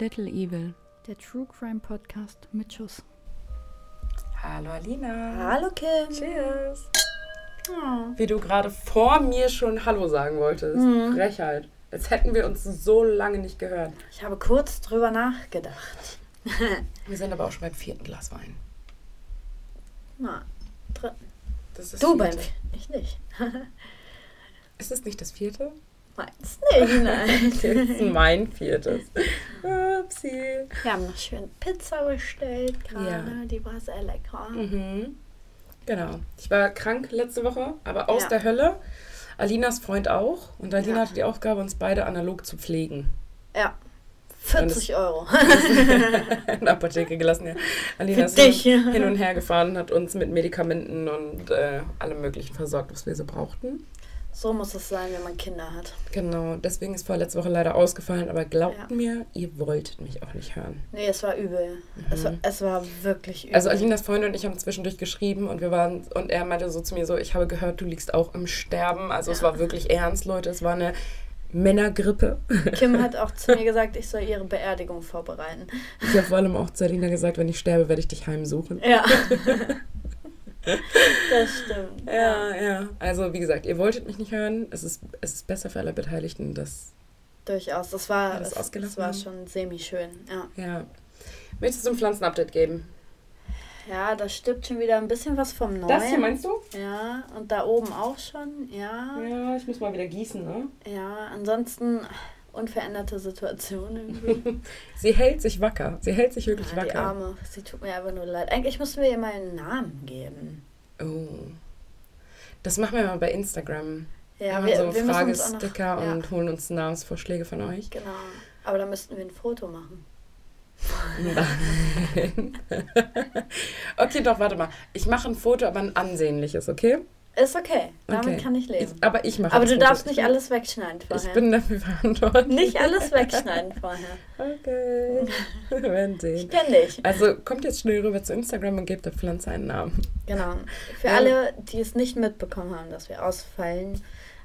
Little Evil. Der True Crime Podcast mit Schuss. Hallo Alina. Hallo Kim. Cheers. Oh. Wie du gerade vor mir schon Hallo sagen wolltest. Mhm. Frechheit. Als hätten wir uns so lange nicht gehört. Ich habe kurz drüber nachgedacht. Wir sind aber auch schon beim vierten Glas Wein. Na, dritten. Das ist das Du beim vierte. Ich nicht. Ist es nicht das vierte? Meinst nicht, nein. Das ist mein viertes. Upsi. Wir haben noch schön Pizza bestellt gerade. Ja. Die war sehr lecker. Mhm. Genau. Ich war krank letzte Woche, aber aus Ja. der Hölle. Alinas Freund auch. Und Alina Ja. hatte die Aufgabe, uns beide analog zu pflegen. Ja. 40 Euro. in der Apotheke gelassen. Ja. Alina ist hin, und her gefahren, hat uns mit Medikamenten und äh, allem möglichen versorgt, was wir so brauchten. So muss es sein, wenn man Kinder hat. Genau, deswegen ist vorletzte Woche leider ausgefallen, aber glaubt Ja. mir, ihr wolltet mich auch nicht hören. Nee, es war übel. Es, war, es war wirklich übel. Also Alinas Freund und ich haben zwischendurch geschrieben und wir waren und er meinte so zu mir so, ich habe gehört, du liegst auch im Sterben. Also es Ja. war wirklich ernst, Leute. Es war eine Männergrippe. Kim hat auch zu mir gesagt, ich soll ihre Beerdigung vorbereiten. Ich habe vor allem auch zu Alina gesagt, wenn ich sterbe, werde ich dich heimsuchen. Ja. das stimmt. Ja, ja. Also wie gesagt, ihr wolltet mich nicht hören. Es ist, es ist besser für alle Beteiligten, dass Durchaus. Das war, Alles es, das war schon semi-schön. Ja. Ja. Möchtest du ein Pflanzenupdate geben? ja, da stirbt schon wieder ein bisschen was vom Neuen. Das hier meinst du? Ja, und da oben auch schon. Ja. Ja, ich muss mal wieder gießen, ne? Ja, ansonsten unveränderte Situation irgendwie. Sie hält sich wacker. Sie hält sich wirklich ja, die wacker. Arme, sie tut mir einfach nur leid. Eigentlich müssten wir ihr mal einen Namen geben. Oh. Das machen wir mal bei Instagram. Ja, wir, wir, so wir müssen auch noch, Fragesticker ja, und holen uns Namensvorschläge von euch. Genau. Aber da müssten wir ein Foto machen. Nein. okay, doch, warte mal. Ich mache ein Foto, aber ein ansehnliches, okay? Ist okay. Damit Okay. kann ich leben. Ich, aber ich mache Aber du darfst nicht alles wegschneiden vorher. Ich bin dafür verantwortlich. nicht alles wegschneiden vorher. Okay. Wir werden Ich sehen. kenne dich. Also kommt jetzt schnell rüber zu Instagram und gebt der Pflanze einen Namen. Genau. Für Ja. alle, die es nicht mitbekommen haben, dass wir ausfallen,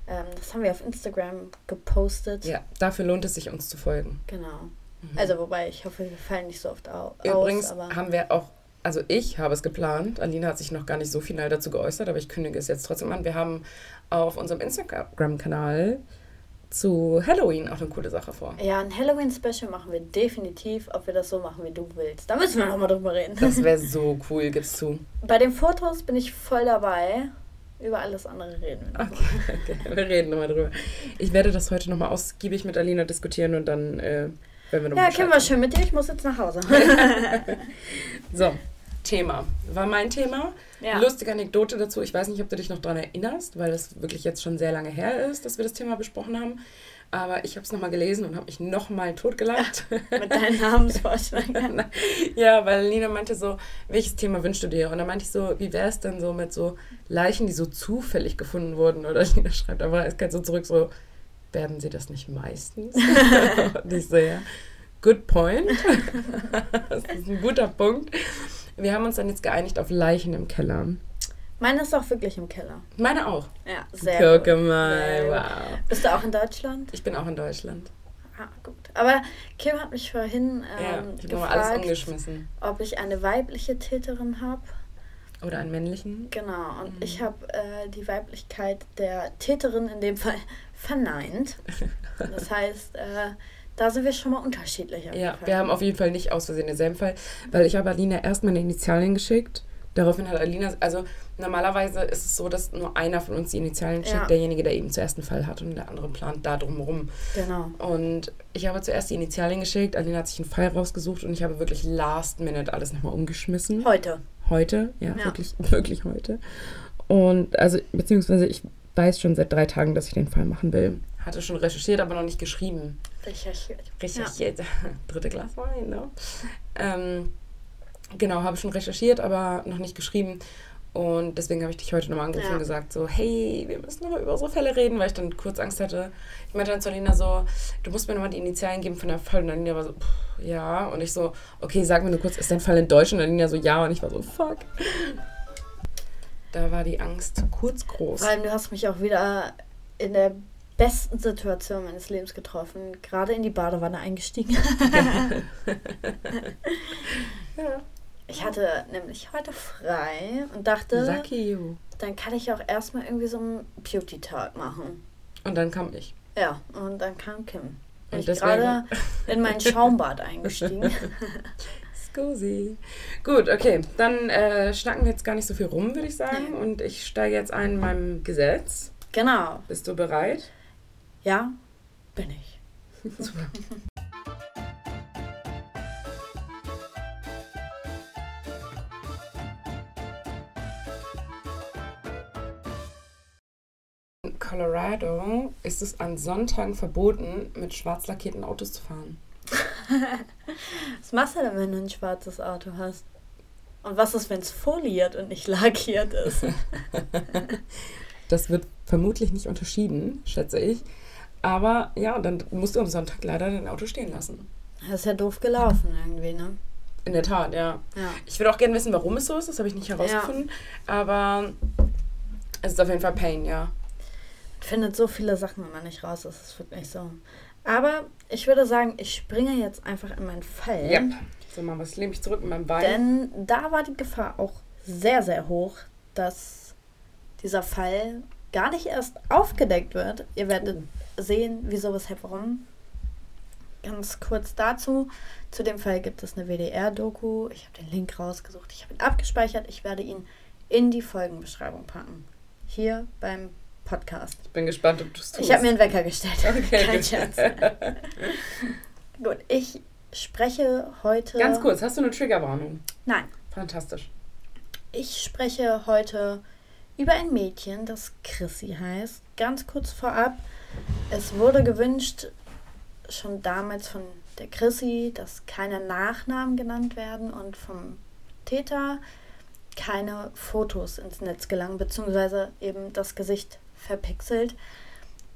ähm, das haben wir auf Instagram gepostet. Ja, dafür lohnt es sich, uns zu folgen. Genau. Also wobei, ich hoffe, wir fallen nicht so oft au Übrigens aus. Aber haben wir auch, also ich habe es geplant, Alina hat sich noch gar nicht so final dazu geäußert, aber ich kündige es jetzt trotzdem an. Wir haben auf unserem Instagram-Kanal zu Halloween auch eine coole Sache vor. ja, ein Halloween-Special machen wir definitiv, ob wir das so machen, wie du willst. Da müssen wir nochmal drüber reden. Das wäre so cool, gib's zu. Bei den Fotos bin ich voll dabei. Über alles andere reden wir. noch. Okay, okay, wir reden nochmal drüber. Ich werde das heute nochmal ausgiebig mit Alina diskutieren und dann äh, werden wir nochmal Ja, kennen wir schön mit dir. Ich muss jetzt nach Hause. So, Thema. War mein Thema. Ja. Lustige Anekdote dazu. Ich weiß nicht, ob du dich noch daran erinnerst, weil das wirklich jetzt schon sehr lange her ist, dass wir das Thema besprochen haben. Aber ich habe es nochmal gelesen und habe mich nochmal totgelacht. mit deinen Namensvorschlägen. ja, weil Lina meinte so, welches Thema wünschst du dir? Und dann meinte ich so, wie wäre es denn so mit so Leichen, die so zufällig gefunden wurden? Oder Lina schreibt aber es geht so zurück so, werden sie das nicht meistens? und ich so, ja, good point. das ist ein guter Punkt. Wir haben uns dann jetzt geeinigt auf Leichen im Keller. Meine ist auch wirklich im Keller. Meine auch. Ja, sehr Gucke gut. mal, Sehr wow. Bist du auch in Deutschland? Ich bin auch in Deutschland. Ah, gut. Aber Kim hat mich vorhin ja, ähm, ich habe mal alles gefragt, umgeschmissen. ob ich eine weibliche Täterin habe. Oder einen männlichen. Genau. Und Mhm. ich habe äh, die Weiblichkeit der Täterin in dem Fall verneint. Das heißt, äh, da sind wir schon mal unterschiedlich. Ja, wir haben auf jeden Fall nicht aus Versehen denselben Fall, weil ich habe Alina erst meine Initialien geschickt. Daraufhin hat Alina, also normalerweise ist es so, dass nur einer von uns die Initialien schickt, Ja. derjenige, der eben zuerst einen Fall hat und der andere plant da drumherum. Genau. Und ich habe zuerst die Initialien geschickt, Alina hat sich einen Fall rausgesucht und ich habe wirklich last minute alles nochmal umgeschmissen. Heute. Heute, ja, Ja. wirklich, wirklich heute. Und also, beziehungsweise ich weiß schon seit drei Tagen, dass ich den Fall machen will. Hatte schon recherchiert, aber noch nicht geschrieben. Recherchiert. recherchiert. Dritte Glas Wein, ne? Ähm, genau, habe schon recherchiert, aber noch nicht geschrieben. Und deswegen habe ich dich heute nochmal angerufen Ja. und gesagt, so, hey, wir müssen nochmal über unsere Fälle reden, weil ich dann kurz Angst hatte. Ich meinte dann zu Alina so, du musst mir nochmal die Initialien geben von der Fall. Und Alina war so, pff, ja. Und ich so, okay, sag mir nur kurz, ist dein Fall in Deutsch? Und Alina so, ja. Und ich war so, fuck. Da war die Angst kurz groß. Vor allem, du hast mich auch wieder in der besten Situation meines Lebens getroffen. Gerade in die Badewanne eingestiegen. ja. Ich hatte nämlich heute frei und dachte, dann kann ich auch erstmal irgendwie so einen Beauty-Tag machen. Und dann kam ich. Ja, und dann kam Kim. Und ich gerade in mein Schaumbad eingestiegen. Scusi. Gut, okay. Dann äh, schnacken wir jetzt gar nicht so viel rum, würde ich sagen. Und ich steige jetzt ein in meinem Gesetz. Genau. Bist du bereit? Ja, bin ich. Super. Colorado ist es an Sonntagen verboten, mit schwarz lackierten Autos zu fahren. was machst du denn, wenn du ein schwarzes Auto hast? Und was ist, wenn es foliert und nicht lackiert ist? das wird vermutlich nicht unterschieden, schätze ich. Aber ja, dann musst du am Sonntag leider dein Auto stehen lassen. Das ist ja doof gelaufen irgendwie, ne? In der Tat, ja. ja. Ich würde auch gerne wissen, warum es so ist. Das habe ich nicht herausgefunden. Ja. Aber es ist auf jeden Fall Pain, ja findet so viele Sachen immer nicht raus. Das ist wirklich so. Aber ich würde sagen, ich springe jetzt einfach in meinen Fall. Ja. So, mal was lehne ich zurück in meinem Bein. Denn da war die Gefahr auch sehr, sehr hoch, dass dieser Fall gar nicht erst aufgedeckt wird. Ihr werdet sehen, wieso, weshalb, warum. Ganz kurz dazu. Zu dem Fall gibt es eine WDR-Doku. Ich habe den Link rausgesucht. Ich habe ihn abgespeichert. Ich werde ihn in die Folgenbeschreibung packen. Hier beim Podcast. Ich bin gespannt, ob du es tust. Ich habe mir einen Wecker gestellt. Okay, Kein Scherz. Gut, ich spreche heute. Ganz kurz, hast du eine Triggerwarnung? Nein. Fantastisch. Ich spreche heute über ein Mädchen, das Chrissy heißt. Ganz kurz vorab, es wurde gewünscht, schon damals von der Chrissy, dass keine Nachnamen genannt werden und vom Täter keine Fotos ins Netz gelangen, beziehungsweise eben das Gesicht verpixelt.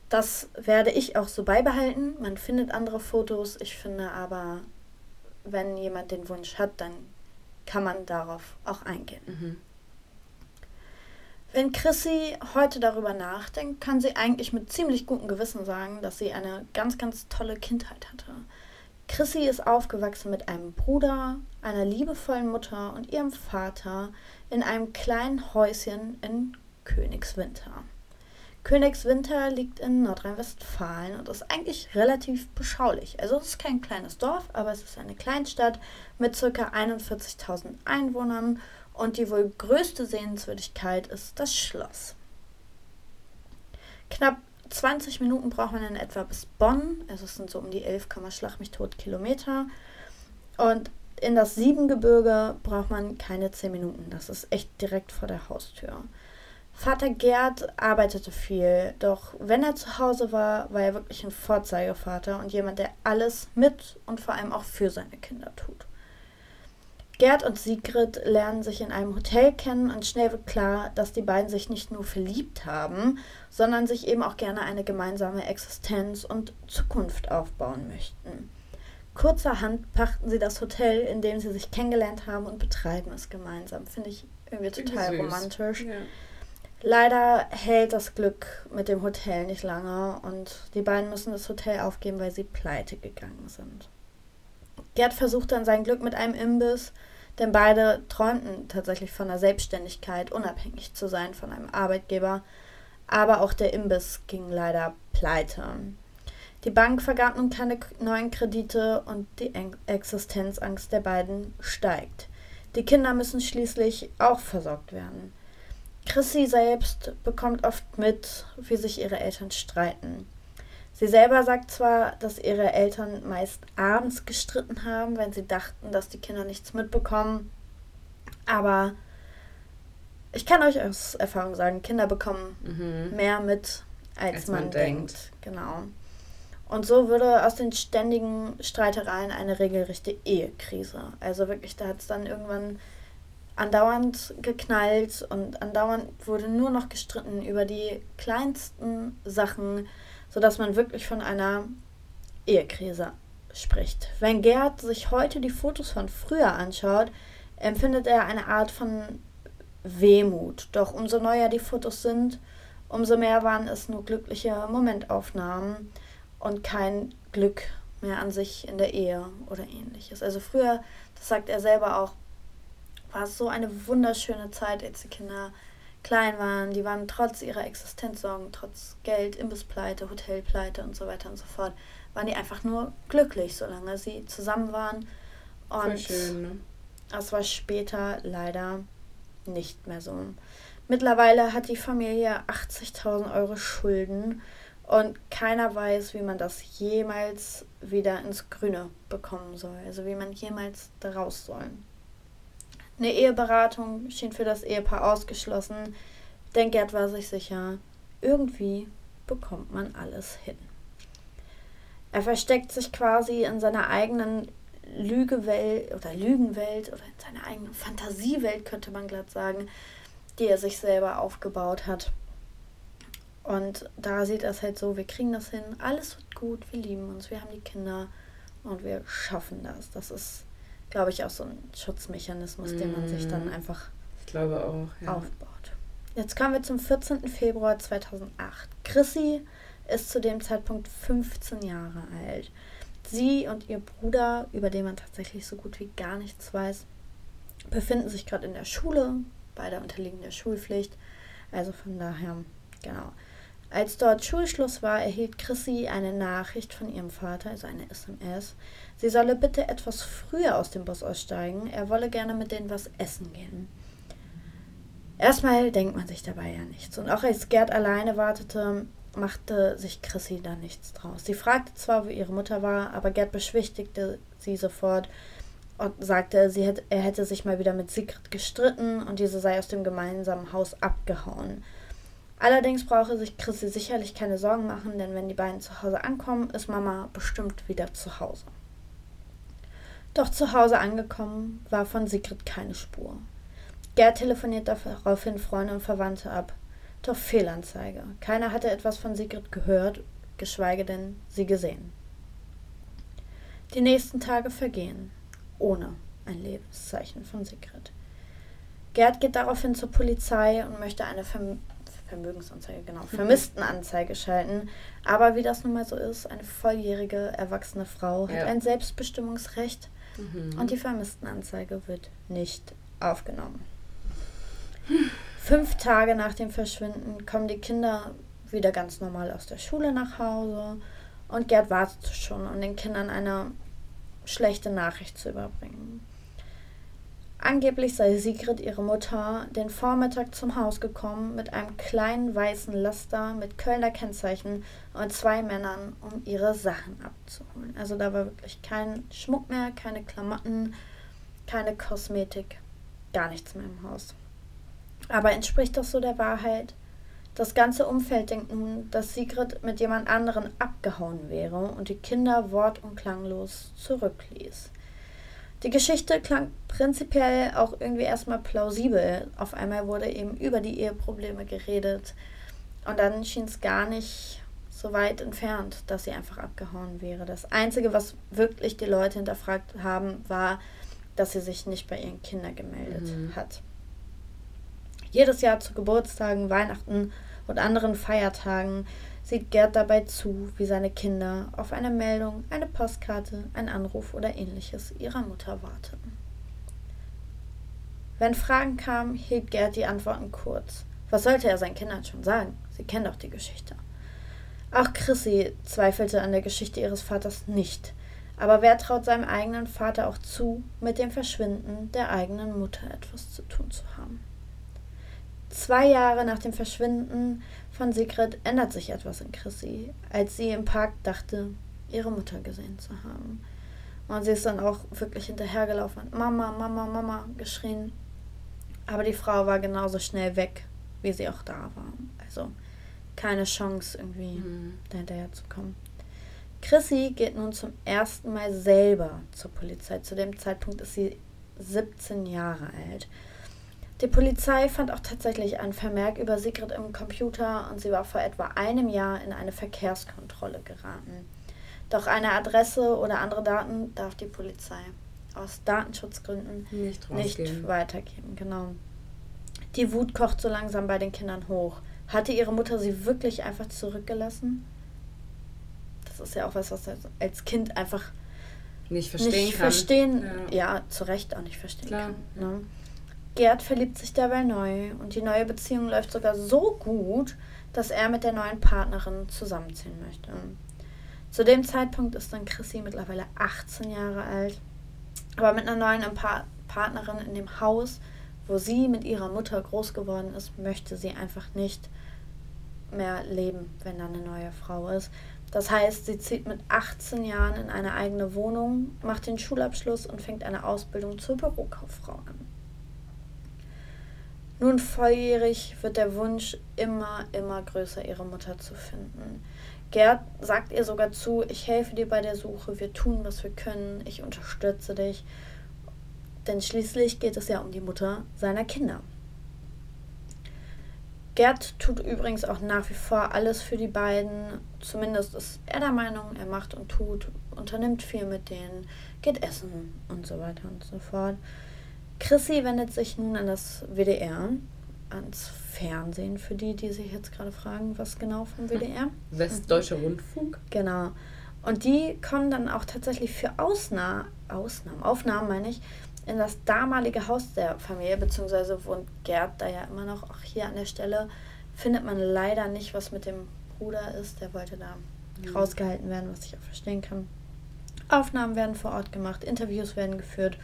Das werde ich auch so beibehalten. Man findet andere Fotos. Ich finde aber, wenn jemand den Wunsch hat, dann kann man darauf auch eingehen. Mhm. Wenn Chrissy heute darüber nachdenkt, kann sie eigentlich mit ziemlich gutem Gewissen sagen, dass sie eine ganz, ganz tolle Kindheit hatte. Chrissy ist aufgewachsen mit einem Bruder, einer liebevollen Mutter und ihrem Vater in einem kleinen Häuschen in Königswinter. Königswinter liegt in Nordrhein-Westfalen und ist eigentlich relativ beschaulich. Also es ist kein kleines Dorf, aber es ist eine Kleinstadt mit ca. 41.000 Einwohnern und die wohl größte Sehenswürdigkeit ist das Schloss. Knapp 20 Minuten braucht man in etwa bis Bonn, also es sind so um die 11, Schlag mich tot Kilometer. Und in das Siebengebirge braucht man keine 10 Minuten, das ist echt direkt vor der Haustür. Vater Gerd arbeitete viel, doch wenn er zu Hause war, war er wirklich ein Vorzeigevater und jemand, der alles mit und vor allem auch für seine Kinder tut. Gerd und Sigrid lernen sich in einem Hotel kennen und schnell wird klar, dass die beiden sich nicht nur verliebt haben, sondern sich eben auch gerne eine gemeinsame Existenz und Zukunft aufbauen möchten. Kurzerhand pachten sie das Hotel, in dem sie sich kennengelernt haben und betreiben es gemeinsam. Finde ich irgendwie total romantisch. Ja. Leider hält das Glück mit dem Hotel nicht lange und die beiden müssen das Hotel aufgeben, weil sie pleite gegangen sind. Gerd versucht dann sein Glück mit einem Imbiss, denn beide träumten tatsächlich von der Selbstständigkeit, unabhängig zu sein von einem Arbeitgeber. Aber auch der Imbiss ging leider pleite. Die Bank vergab nun keine neuen Kredite und die Existenzangst der beiden steigt. Die Kinder müssen schließlich auch versorgt werden. Chrissy selbst bekommt oft mit, wie sich ihre Eltern streiten. Sie selber sagt zwar, dass ihre Eltern meist abends gestritten haben, wenn sie dachten, dass die Kinder nichts mitbekommen, aber ich kann euch aus Erfahrung sagen, Kinder bekommen mhm. mehr mit, als, als man, man denkt. denkt. Genau. Und so würde aus den ständigen Streitereien eine regelrechte Ehekrise. Also wirklich, da hat es dann irgendwann andauernd geknallt und andauernd wurde nur noch gestritten über die kleinsten Sachen, sodass man wirklich von einer Ehekrise spricht. Wenn Gerd sich heute die Fotos von früher anschaut, empfindet er eine Art von Wehmut. Doch umso neuer die Fotos sind, Umso mehr waren es nur glückliche Momentaufnahmen und kein Glück mehr an sich in der Ehe oder ähnliches. Also früher, das sagt er selber auch, war es so eine wunderschöne Zeit, als die Kinder klein waren. Die waren trotz ihrer Existenzsorgen, trotz Geld, Imbusspleite, Hotelpleite und so weiter und so fort, waren die einfach nur glücklich, solange sie zusammen waren. Und Voll schön, ne? das war später leider nicht mehr so. Mittlerweile hat die Familie 80.000 Euro Schulden und keiner weiß, wie man das jemals wieder ins Grüne bekommen soll. Also wie man jemals da raus soll. Eine Eheberatung schien für das Ehepaar ausgeschlossen, denn Gerd war sich sicher, irgendwie bekommt man alles hin. Er versteckt sich quasi in seiner eigenen Lügewelt oder Lügenwelt oder in seiner eigenen Fantasiewelt, könnte man glatt sagen, die er sich selber aufgebaut hat. Und da sieht er es halt so, wir kriegen das hin, alles wird gut, wir lieben uns, wir haben die Kinder und wir schaffen das. Das ist, glaube ich, auch so ein Schutzmechanismus, mm. den man sich dann mhm. einfach auch, ja. aufbaut. Jetzt kommen wir zum 14. Februar 2008. Chrissy ist zu dem Zeitpunkt 15 Jahre alt. Sie und ihr Bruder, über den man tatsächlich so gut wie gar nichts weiß, befinden sich gerade in der Schule. Beide unterliegen der Schulpflicht. Also von daher, genau. Als dort Schulschluss war, erhielt Chrissy eine Nachricht von ihrem Vater, also eine SMS. Sie solle bitte etwas früher aus dem Bus aussteigen. Er wolle gerne mit denen was essen gehen. Erstmal denkt man sich dabei ja nichts. Und auch als Gerd alleine wartete, machte sich Chrissy da nichts draus. Sie fragte zwar, wo ihre Mutter war, aber Gerd beschwichtigte sie sofort und sagte, sie hätte, er hätte sich mal wieder mit Sigrid gestritten und diese sei aus dem gemeinsamen Haus abgehauen. Allerdings brauche sich Chrissy sicherlich keine Sorgen machen, denn wenn die beiden zu Hause ankommen, ist Mama bestimmt wieder zu Hause. Doch zu Hause angekommen war von Sigrid keine Spur. Gerd telefoniert daraufhin Freunde und Verwandte ab. Doch Fehlanzeige. Keiner hatte etwas von Sigrid gehört, geschweige denn sie gesehen. Die nächsten Tage vergehen, ohne ein Lebenszeichen von Sigrid. Gerd geht daraufhin zur Polizei und möchte eine Verm Vermögensanzeige, genau, mhm. Vermisstenanzeige schalten. Aber wie das nun mal so ist, eine volljährige, erwachsene Frau ja. hat ein Selbstbestimmungsrecht mhm. und die Vermisstenanzeige wird nicht aufgenommen. Fünf Tage nach dem Verschwinden kommen die Kinder wieder ganz normal aus der Schule nach Hause und Gerd wartet schon, um den Kindern eine schlechte Nachricht zu überbringen. Angeblich sei Sigrid, ihre Mutter, den Vormittag zum Haus gekommen mit einem kleinen weißen Laster mit Kölner Kennzeichen und zwei Männern, um ihre Sachen abzuholen. Also da war wirklich kein Schmuck mehr, keine Klamotten, keine Kosmetik, gar nichts mehr im Haus. Aber entspricht das so der Wahrheit? Das ganze Umfeld denkt nun, dass Sigrid mit jemand anderen abgehauen wäre und die Kinder wort- und klanglos zurückließ. Die Geschichte klang prinzipiell auch irgendwie erstmal plausibel. Auf einmal wurde eben über die Eheprobleme geredet. Und dann schien es gar nicht so weit entfernt, dass sie einfach abgehauen wäre. Das Einzige, was wirklich die Leute hinterfragt haben, war, dass sie sich nicht bei ihren Kindern gemeldet mhm. hat. Jedes Jahr zu Geburtstagen, Weihnachten und anderen Feiertagen sieht Gerd dabei zu, wie seine Kinder auf eine Meldung, eine Postkarte, einen Anruf oder ähnliches ihrer Mutter warteten. Wenn Fragen kamen, hielt Gerd die Antworten kurz. Was sollte er seinen Kindern schon sagen? Sie kennen doch die Geschichte. Auch Chrissy zweifelte an der Geschichte ihres Vaters nicht. Aber wer traut seinem eigenen Vater auch zu, mit dem Verschwinden der eigenen Mutter etwas zu tun zu haben? Zwei Jahre nach dem Verschwinden von Sigrid ändert sich etwas in Chrissy, als sie im Park dachte, ihre Mutter gesehen zu haben. Und sie ist dann auch wirklich hinterhergelaufen und Mama, Mama, Mama geschrien. Aber die Frau war genauso schnell weg, wie sie auch da war. Also keine Chance, irgendwie mhm. dahinterher zu kommen. Chrissy geht nun zum ersten Mal selber zur Polizei. Zu dem Zeitpunkt ist sie 17 Jahre alt. Die Polizei fand auch tatsächlich einen Vermerk über Sigrid im Computer und sie war vor etwa einem Jahr in eine Verkehrskontrolle geraten. Doch eine Adresse oder andere Daten darf die Polizei aus Datenschutzgründen nicht, nicht weitergeben. Genau. Die Wut kocht so langsam bei den Kindern hoch. Hatte ihre Mutter sie wirklich einfach zurückgelassen? Das ist ja auch was, was als Kind einfach nicht verstehen nicht kann. Verstehen, ja. ja. zu Recht auch nicht verstehen Klar. kann. Ne? Gerd verliebt sich dabei neu und die neue Beziehung läuft sogar so gut, dass er mit der neuen Partnerin zusammenziehen möchte. Zu dem Zeitpunkt ist dann Chrissy mittlerweile 18 Jahre alt, aber mit einer neuen Partnerin in dem Haus, wo sie mit ihrer Mutter groß geworden ist, möchte sie einfach nicht mehr leben, wenn da eine neue Frau ist. Das heißt, sie zieht mit 18 Jahren in eine eigene Wohnung, macht den Schulabschluss und fängt eine Ausbildung zur Bürokauffrau an. Nun volljährig wird der Wunsch immer, immer größer, ihre Mutter zu finden. Gerd sagt ihr sogar zu, ich helfe dir bei der Suche, wir tun, was wir können, ich unterstütze dich. Denn schließlich geht es ja um die Mutter seiner Kinder. Gerd tut übrigens auch nach wie vor alles für die beiden. Zumindest ist er der Meinung, er macht und tut, unternimmt viel mit denen, geht essen und so weiter und so fort. Chrissy wendet sich nun an das WDR, ans Fernsehen, für die, die sich jetzt gerade fragen, was genau vom WDR. Westdeutscher Rundfunk. Genau. Und die kommen dann auch tatsächlich für Ausna Ausnahmen, Aufnahmen meine ich, in das damalige Haus der Familie, beziehungsweise wohnt Gerd da ja immer noch, auch hier an der Stelle, findet man leider nicht, was mit dem Bruder ist. Der wollte da mhm. rausgehalten werden, was ich auch verstehen kann. Aufnahmen werden vor Ort gemacht, Interviews werden geführt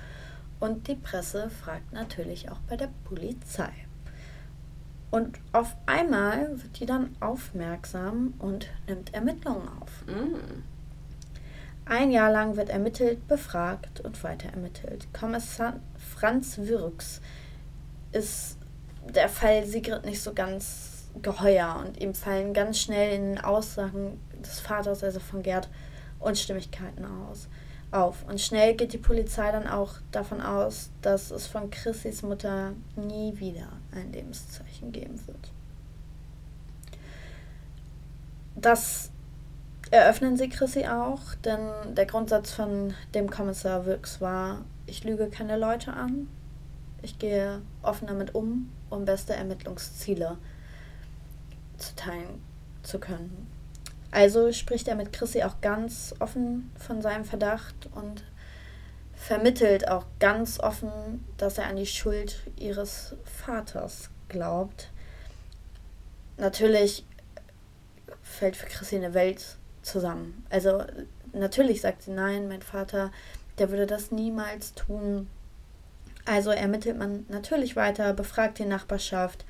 und die Presse fragt natürlich auch bei der Polizei. Und auf einmal wird die dann aufmerksam und nimmt Ermittlungen auf. Mm. Ein Jahr lang wird ermittelt, befragt und weiter ermittelt. Kommissar Franz Würks ist der Fall Sigrid nicht so ganz geheuer und ihm fallen ganz schnell in den Aussagen des Vaters, also von Gerd, Unstimmigkeiten aus auf. Und schnell geht die Polizei dann auch davon aus, dass es von Chrissys Mutter nie wieder ein Lebenszeichen geben wird. Das eröffnen sie Chrissy auch, denn der Grundsatz von dem Kommissar Wirks war, ich lüge keine Leute an, ich gehe offen damit um, um beste Ermittlungsziele zu teilen zu können. Also spricht er mit Chrissy auch ganz offen von seinem Verdacht und vermittelt auch ganz offen, dass er an die Schuld ihres Vaters glaubt. Natürlich fällt für Chrissy eine Welt zusammen. Also natürlich sagt sie nein, mein Vater, der würde das niemals tun. Also ermittelt man natürlich weiter, befragt die Nachbarschaft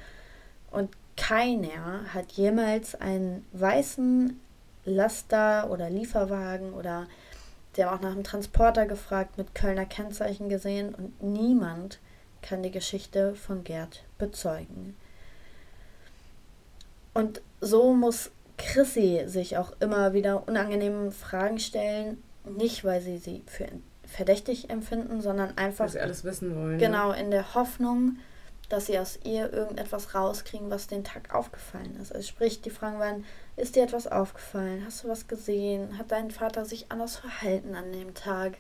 und keiner hat jemals einen weißen Laster oder Lieferwagen oder der haben auch nach einem Transporter gefragt, mit Kölner Kennzeichen gesehen und niemand kann die Geschichte von Gerd bezeugen. Und so muss Chrissy sich auch immer wieder unangenehmen Fragen stellen, nicht weil sie sie für verdächtig empfinden, sondern einfach. Weil sie alles wissen wollen. Genau, in der Hoffnung, dass sie aus ihr irgendetwas rauskriegen, was den Tag aufgefallen ist. Also sprich, die Fragen waren, ist dir etwas aufgefallen? Hast du was gesehen? Hat dein Vater sich anders verhalten an dem Tag?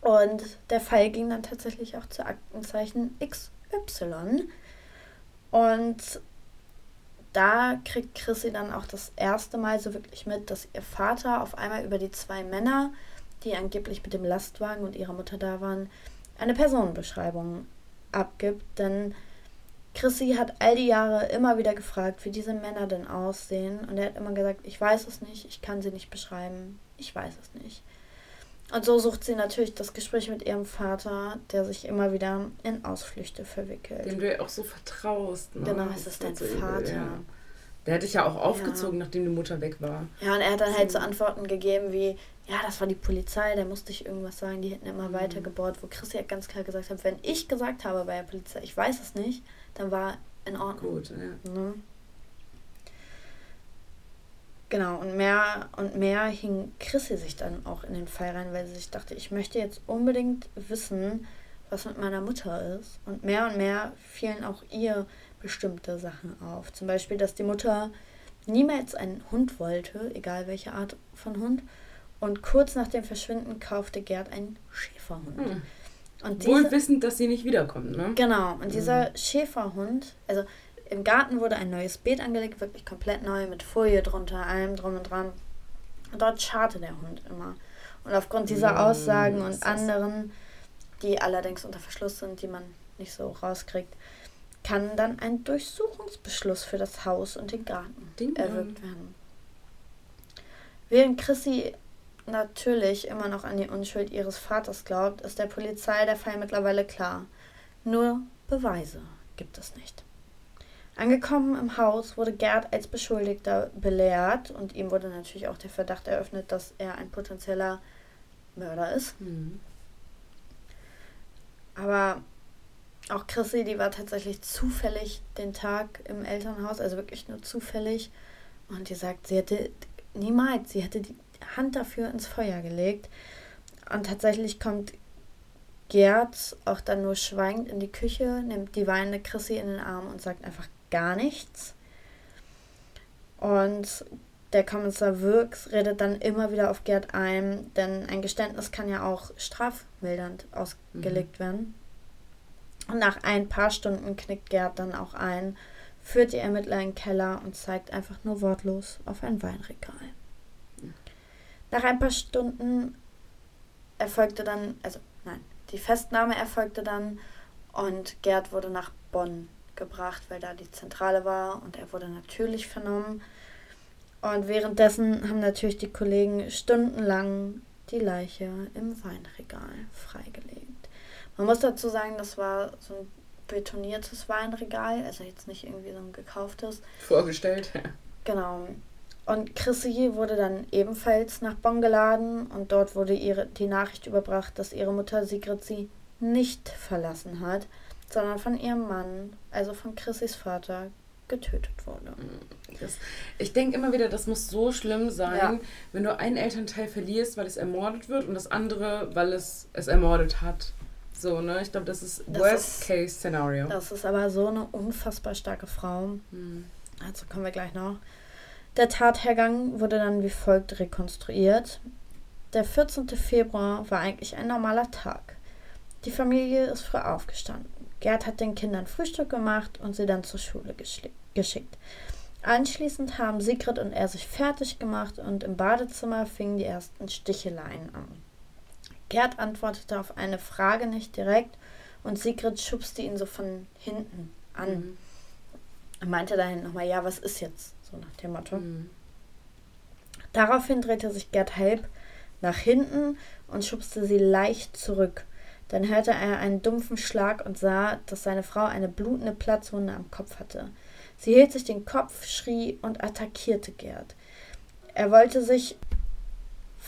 Und der Fall ging dann tatsächlich auch zu Aktenzeichen XY. Und da kriegt Chrissy dann auch das erste Mal so wirklich mit, dass ihr Vater auf einmal über die zwei Männer, die angeblich mit dem Lastwagen und ihrer Mutter da waren, eine Personenbeschreibung abgibt. Denn Chrissy hat all die Jahre immer wieder gefragt, wie diese Männer denn aussehen. Und er hat immer gesagt, ich weiß es nicht, ich kann sie nicht beschreiben, ich weiß es nicht. Und so sucht sie natürlich das Gespräch mit ihrem Vater, der sich immer wieder in Ausflüchte verwickelt. Dem du ja auch so vertraust. Ne? Genau, es ist dein Vater. Ja. Der hat dich ja auch aufgezogen, ja. nachdem die Mutter weg war. Ja, und er hat dann halt so Antworten gegeben wie, ja, das war die Polizei, der musste ich irgendwas sagen, die hätten immer mhm. weiter gebohrt, wo Chrissy halt ganz klar gesagt hat, wenn ich gesagt habe bei der Polizei, ich weiß es nicht, dann war in Ordnung. Gut, ja. Ne? Genau, und mehr und mehr hing Chrissy sich dann auch in den Fall rein, weil sie sich dachte, ich möchte jetzt unbedingt wissen, was mit meiner Mutter ist. Und mehr und mehr fielen auch ihr bestimmte Sachen auf. Zum Beispiel, dass die Mutter niemals einen Hund wollte, egal welche Art von Hund. Und kurz nach dem Verschwinden kaufte Gerd einen Schäferhund. Hm. Und Wohl wissend, dass sie nicht wiederkommt, ne? Genau. Und dieser mhm. Schäferhund, also Im Garten wurde ein neues Beet angelegt, wirklich komplett neu, mit Folie drunter, allem drum und dran. Und dort scharte der Hund immer. Und aufgrund dieser mm, Aussagen und anderen, die allerdings unter Verschluss sind, die man nicht so rauskriegt, kann dann ein Durchsuchungsbeschluss für das Haus und den Garten Ding erwirkt werden. Während Chrissy natürlich immer noch an die Unschuld ihres Vaters glaubt, ist der Polizei der Fall mittlerweile klar. Nur Beweise gibt es nicht. Angekommen im Haus wurde Gerd als Beschuldigter belehrt und ihm wurde natürlich auch der Verdacht eröffnet, dass er ein potenzieller Mörder ist. Mhm. Aber auch Chrissy, die war tatsächlich zufällig den Tag im Elternhaus, also wirklich nur zufällig. Und die sagt, sie hätte niemals, sie hätte die Hand dafür ins Feuer gelegt. Und tatsächlich kommt Gerd auch dann nur schweigend in die Küche, nimmt die weinende Chrissy in den Arm und sagt einfach gar nichts. Und der Kommissar Wirks redet dann immer wieder auf Gerd ein, denn ein Geständnis kann ja auch strafmildernd ausgelegt mhm. werden. Und nach ein paar Stunden knickt Gerd dann auch ein, führt die Ermittler in den Keller und zeigt einfach nur wortlos auf ein Weinregal. Nach ein paar Stunden erfolgte dann, also nein, die Festnahme erfolgte dann und Gerd wurde nach Bonn gebracht, weil da die Zentrale war und er wurde natürlich vernommen. Und währenddessen haben natürlich die Kollegen stundenlang die Leiche im Weinregal freigelegt. Man muss dazu sagen, das war so ein betoniertes Weinregal, also jetzt nicht irgendwie so ein gekauftes. Vorgestellt, ja. Genau. Und Chrissy wurde dann ebenfalls nach Bonn geladen und dort wurde ihre, die Nachricht überbracht, dass ihre Mutter Sigrid sie nicht verlassen hat, sondern von ihrem Mann, also von Chrissys Vater, getötet wurde. Das, ich denke immer wieder, das muss so schlimm sein, ja. wenn du einen Elternteil verlierst, weil es ermordet wird und das andere, weil es es ermordet hat. So, ne? Ich glaube, das ist das Worst-Case-Szenario. Das ist aber so eine unfassbar starke Frau. Hm. Also kommen wir gleich noch. Der Tathergang wurde dann wie folgt rekonstruiert. Der 14. Februar war eigentlich ein normaler Tag. Die Familie ist früh aufgestanden. Gerd hat den Kindern Frühstück gemacht und sie dann zur Schule geschickt. Anschließend haben Sigrid und er sich fertig gemacht und im Badezimmer fingen die ersten Sticheleien an. Gerd antwortete auf eine Frage nicht direkt und Sigrid schubste ihn so von hinten an. Mhm. Er meinte dahin nochmal, ja, was ist jetzt? So nach dem Motto. Mhm. Daraufhin drehte sich Gerd halb nach hinten und schubste sie leicht zurück. Dann hörte er einen dumpfen Schlag und sah, dass seine Frau eine blutende Platzwunde am Kopf hatte. Sie hielt sich den Kopf, schrie und attackierte Gerd. Er wollte sich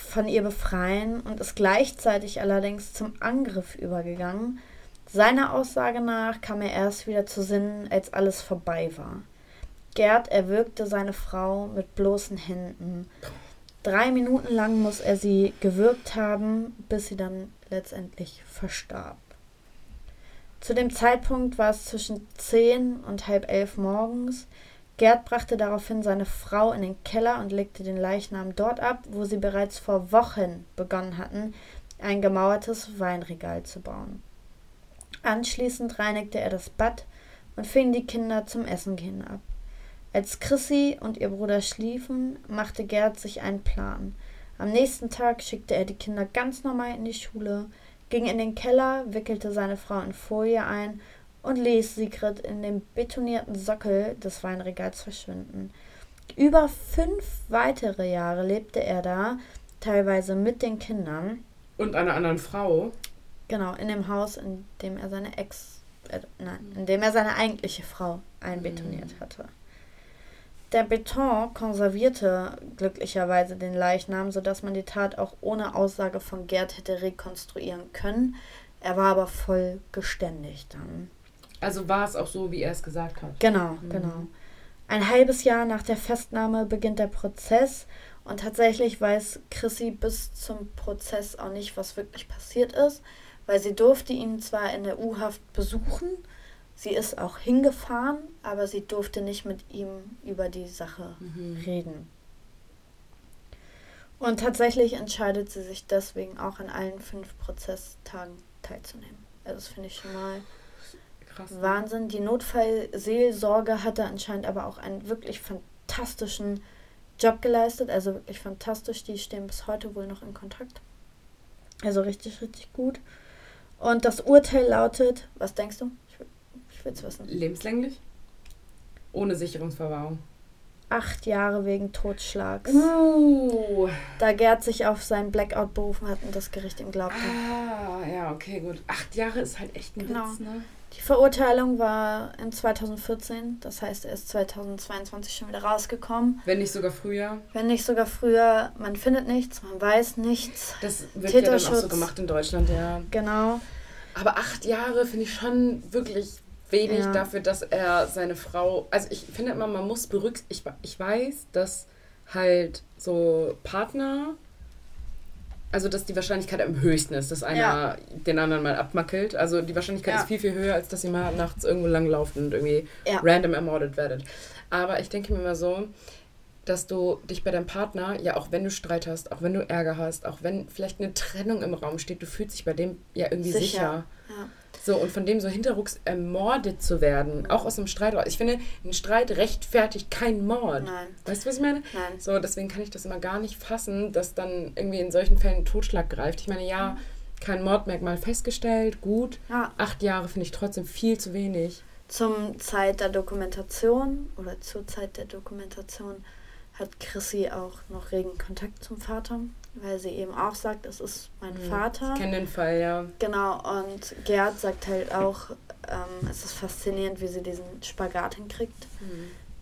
von ihr befreien und ist gleichzeitig allerdings zum Angriff übergegangen. Seiner Aussage nach kam er erst wieder zu Sinnen, als alles vorbei war. Gerd erwürgte seine Frau mit bloßen Händen. Drei Minuten lang muss er sie gewürgt haben, bis sie dann letztendlich verstarb. Zu dem Zeitpunkt war es zwischen zehn und halb elf morgens. Gerd brachte daraufhin seine Frau in den Keller und legte den Leichnam dort ab, wo sie bereits vor Wochen begonnen hatten, ein gemauertes Weinregal zu bauen. Anschließend reinigte er das Bad und fing die Kinder zum Essen gehen ab. Als Chrissy und ihr Bruder schliefen, machte Gerd sich einen Plan. Am nächsten Tag schickte er die Kinder ganz normal in die Schule, ging in den Keller, wickelte seine Frau in Folie ein und ließ Sigrid in dem betonierten Sockel des Weinregals verschwinden. Über fünf weitere Jahre lebte er da, teilweise mit den Kindern. Und einer anderen Frau. Genau, in dem Haus, in dem er seine Ex, äh, nein, in dem er seine eigentliche Frau einbetoniert mhm. hatte. Der Beton konservierte glücklicherweise den Leichnam, sodass man die Tat auch ohne Aussage von Gerd hätte rekonstruieren können. Er war aber voll geständig dann. Also war es auch so, wie er es gesagt hat. Genau, mhm. genau. Ein halbes Jahr nach der Festnahme beginnt der Prozess und tatsächlich weiß Chrissy bis zum Prozess auch nicht, was wirklich passiert ist, weil sie durfte ihn zwar in der U-Haft besuchen, Sie ist auch hingefahren, aber sie durfte nicht mit ihm über die Sache mhm. reden. Und tatsächlich entscheidet sie sich deswegen auch an allen fünf Prozesstagen teilzunehmen. Also das finde ich schon mal Krass. Wahnsinn. Die Notfallseelsorge hatte anscheinend aber auch einen wirklich fantastischen Job geleistet. Also wirklich fantastisch. Die stehen bis heute wohl noch in Kontakt. Also richtig, richtig gut. Und das Urteil lautet, was denkst du? Ich, ich will es wissen. Lebenslänglich? Ohne Sicherungsverwahrung. Acht Jahre wegen Totschlags. Uh. Da Gerd sich auf seinen Blackout berufen hat und das Gericht ihm glaubte. Ah, ja, okay, gut. Acht Jahre ist halt echt ein Genau. Witz, ne? Die Verurteilung war in 2014, das heißt, er ist 2022 schon wieder rausgekommen. Wenn nicht sogar früher. Wenn nicht sogar früher, man findet nichts, man weiß nichts. Das wird ja dann auch so gemacht in Deutschland, ja. Genau. Aber acht Jahre finde ich schon wirklich wenig Ja. dafür, dass er seine Frau. Also ich finde immer, man muss berücksichtigen. Ich, ich weiß, dass halt so Partner. Also, dass die Wahrscheinlichkeit am höchsten ist, dass einer Ja. den anderen mal abmackelt. Also, die Wahrscheinlichkeit Ja. ist viel, viel höher, als dass ihr mal nachts irgendwo langlauft und irgendwie Ja. random ermordet werdet. Aber ich denke mir immer so, dass du dich bei deinem Partner, ja, auch wenn du Streit hast, auch wenn du Ärger hast, auch wenn vielleicht eine Trennung im Raum steht, du fühlst dich bei dem ja irgendwie sicher. Sicher. So, und von dem so hinterrucks ermordet zu werden, auch aus einem Streit. raus. Ich finde, ein Streit rechtfertigt keinen Mord. Nein. Weißt du, was ich meine? Nein. So, deswegen kann ich das immer gar nicht fassen, dass dann irgendwie in solchen Fällen Totschlag greift. Ich meine, ja, kein Mordmerkmal festgestellt, gut. Ja. Acht Jahre finde ich trotzdem viel zu wenig. Zum Zeit der Dokumentation oder zur Zeit der Dokumentation hat Chrissy auch noch regen Kontakt zum Vater, weil sie eben auch sagt, es ist mein Vater. Ich kenne den Fall, ja. Genau, und Gerd sagt halt auch, ähm, es ist faszinierend, wie sie diesen Spagat hinkriegt,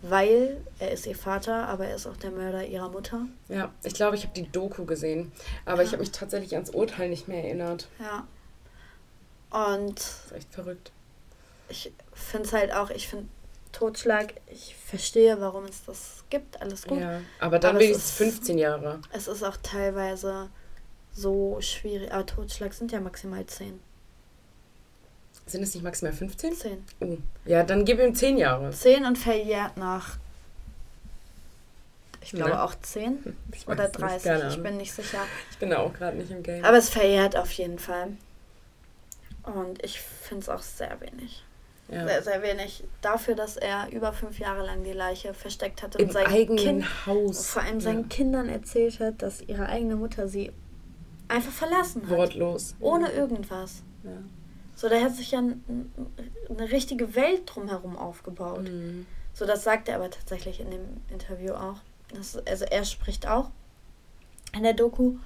weil er ist ihr Vater, aber er ist auch der Mörder ihrer Mutter. Ja, ich glaube, ich habe die Doku gesehen, aber ich Ja. habe mich tatsächlich ans Urteil nicht mehr erinnert. Ja. Und Das ist echt verrückt. ich finde es halt auch, ich finde Totschlag, ich verstehe, warum es das gibt, alles gut. Ja, aber dann Aber es wenigstens ist- 15 Jahre. Es ist auch teilweise so schwierig, aber Totschlag sind ja maximal 10. Sind es nicht maximal 15? 10. Oh. Ja, dann gib ihm 10 Jahre. 10 und verjährt nach, ich glaube Ne? auch 10 Ich oder weiß nicht, 30, keine ich bin nicht sicher. Ich bin da auch gerade nicht im Game. Aber es verjährt auf jeden Fall. Und ich finde es auch sehr wenig. Ja. Sehr, sehr wenig. Dafür, dass er über fünf Jahre lang die Leiche versteckt hatte Im und seinen eigenen Kind, Haus. vor allem seinen ja. Kindern erzählt hat, dass ihre eigene Mutter sie einfach verlassen hat. Wortlos. Ohne irgendwas. Ja. So, da hat sich ja eine richtige Welt drumherum aufgebaut. Mhm. So, das sagt er aber tatsächlich in dem Interview auch. Das, also er spricht auch in der Doku.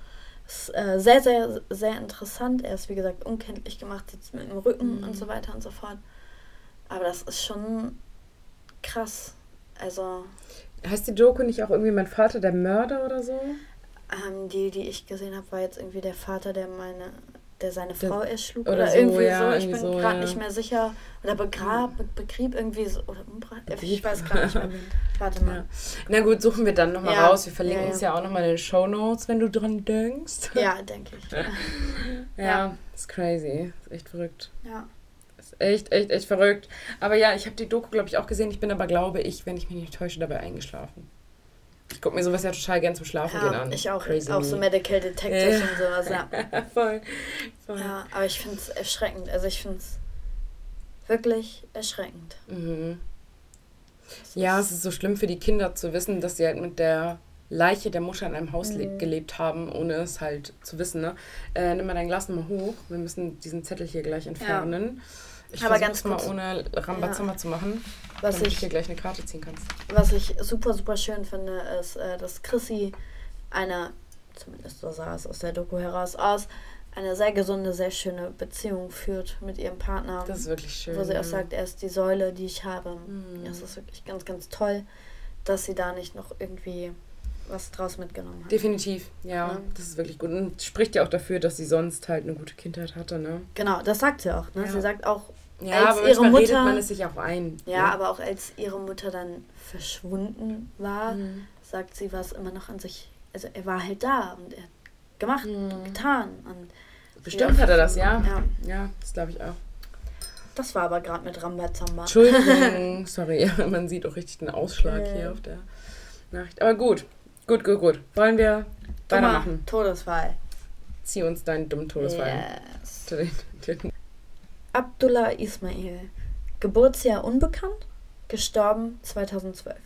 Ist äh, sehr, sehr, sehr interessant. Er ist, wie gesagt, unkenntlich gemacht, sitzt mit dem Rücken Mhm. und so weiter und so fort. Aber das ist schon krass. Also, Heißt die Doku nicht auch irgendwie mein Vater der Mörder oder so? ähm, die, die ich gesehen habe, war jetzt irgendwie der Vater, der meine, der seine Der- Frau erschlug. oder Oder, so, irgendwie ja, so. Ich irgendwie bin so, gerade ja. nicht mehr sicher. Oder begrab, begrieb irgendwie so. Oder umbracht. Ich weiß gerade nicht mehr. Warte mal. Ja. Na gut, suchen wir dann nochmal Ja. raus. Wir verlinken es ja auch nochmal in den Show Notes, wenn du dran denkst. Ja, denke ich. Ja, Ja. ist crazy. Ist echt verrückt. Ja. Echt, echt, echt verrückt. Aber ja, ich habe die Doku, glaube ich, auch gesehen. Ich bin aber, glaube ich, wenn ich mich nicht täusche, dabei eingeschlafen. Ich gucke mir sowas ja total gern zum Schlafen gehen Ja, an. ich auch. Crazy auch so me. Medical Detectives Ja. und sowas, ja. voll. voll. ja. Aber ich finde es erschreckend. Also ich finde es wirklich erschreckend. Mhm. Ja, es ist so schlimm für die Kinder zu wissen, dass sie halt mit der Leiche der Mutter in einem Haus Mhm. gelebt haben, ohne es halt zu wissen. Ne? Äh, nimm mal dein Glas nochmal hoch. Wir müssen diesen Zettel hier gleich entfernen. Ich Aber ganz mal ohne Rambazamba Ja. zu machen, was damit ich hier gleich eine Karte ziehen kannst. Was ich super, super schön finde, ist, äh, dass Chrissy eine, zumindest so sah es aus der Doku heraus aus, eine sehr gesunde, sehr schöne Beziehung führt mit ihrem Partner. Das ist wirklich schön. wo sie auch sagt, er ist die Säule, die ich habe. Mhm. Das ist wirklich ganz, ganz toll, dass sie da nicht noch irgendwie was draus mitgenommen hat. Definitiv, ja, Ja. das ist wirklich gut. Und spricht ja auch dafür, dass sie sonst halt eine gute Kindheit hatte, ne? Genau, das sagt sie auch. Ne? Ja. Sie sagt auch, Ja, Als aber ihre manchmal redet Mutter- man es sich auch ein. ja, ne? aber auch als ihre Mutter dann verschwunden war, Mhm. sagt sie, war es immer noch an sich. Also er war halt da und er hat gemacht und Mhm. getan. Und Bestimmt hat er das, ja. Ja. Ja, das glaube ich auch. Das war aber gerade mit Rambazamba. Entschuldigung, sorry, man sieht auch richtig den Ausschlag Ja. hier auf der Nachricht. Aber gut, gut, gut, gut. Wollen wir Dummer weitermachen? Todesfall. Zieh uns deinen dummen Todesfall. Yes. Abdullah Ismail Geburtsjahr unbekannt, gestorben 2012.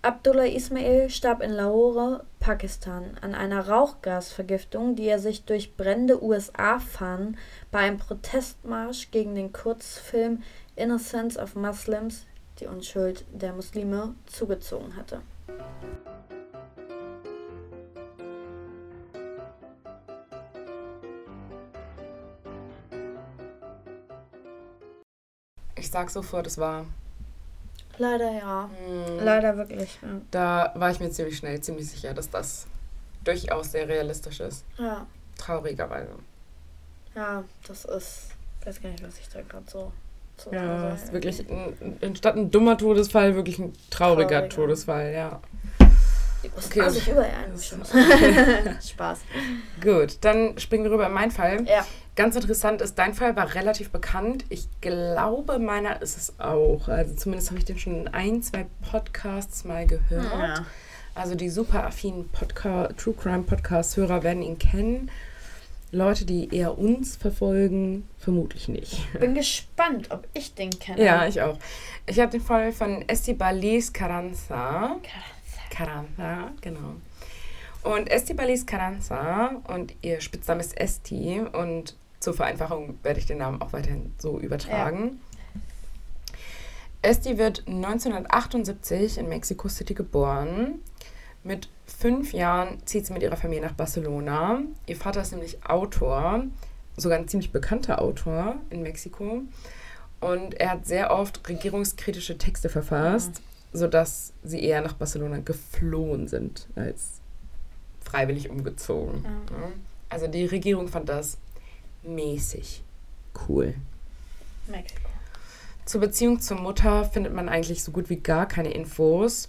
Abdullah Ismail starb in Lahore, Pakistan, an einer Rauchgasvergiftung, die er sich durch brennende USA-Fahnen bei einem Protestmarsch gegen den Kurzfilm Innocence of Muslims, die Unschuld der Muslime, zugezogen hatte. Sag sofort, es war. Leider ja. Hm, Leider wirklich. Ja. Da war ich mir ziemlich schnell ziemlich sicher, dass das durchaus sehr realistisch ist. ja. Traurigerweise. Ja, das ist. Ich weiß gar nicht, was ich da gerade so. so Ja, ist wirklich ein, anstatt ein dummer Todesfall wirklich ein trauriger Trauriger. Todesfall, ja. Okay. was ich muss. Spaß. Gut, dann springen wir rüber in meinen Fall. Ja. Ganz interessant ist, dein Fall war relativ bekannt. Ich glaube, meiner ist es auch. Also zumindest habe ich den schon in ein, zwei Podcasts mal gehört. Ja. Also die super affinen Podca True Crime Podcast-Hörer werden ihn kennen. Leute, die eher uns verfolgen, vermutlich nicht. Bin gespannt, ob ich den kenne. Ja, ich auch. Ich habe den Fall von Estibaliz Carranza. Carranza, genau. Und Estibaliz Carranza und ihr Spitzname ist Esti und zur Vereinfachung werde ich den Namen auch weiterhin so übertragen. Esti wird 1978 in Mexico City geboren. Mit fünf Jahren zieht sie mit ihrer Familie nach Barcelona. Ihr Vater ist nämlich Autor, sogar ein ziemlich bekannter Autor in Mexiko. Und er hat sehr oft regierungskritische Texte verfasst, sodass sie eher nach Barcelona geflohen sind als freiwillig umgezogen. Ja. Ja. Also die Regierung fand das mäßig cool. Mexiko. Zur Beziehung zur Mutter findet man eigentlich so gut wie gar keine Infos.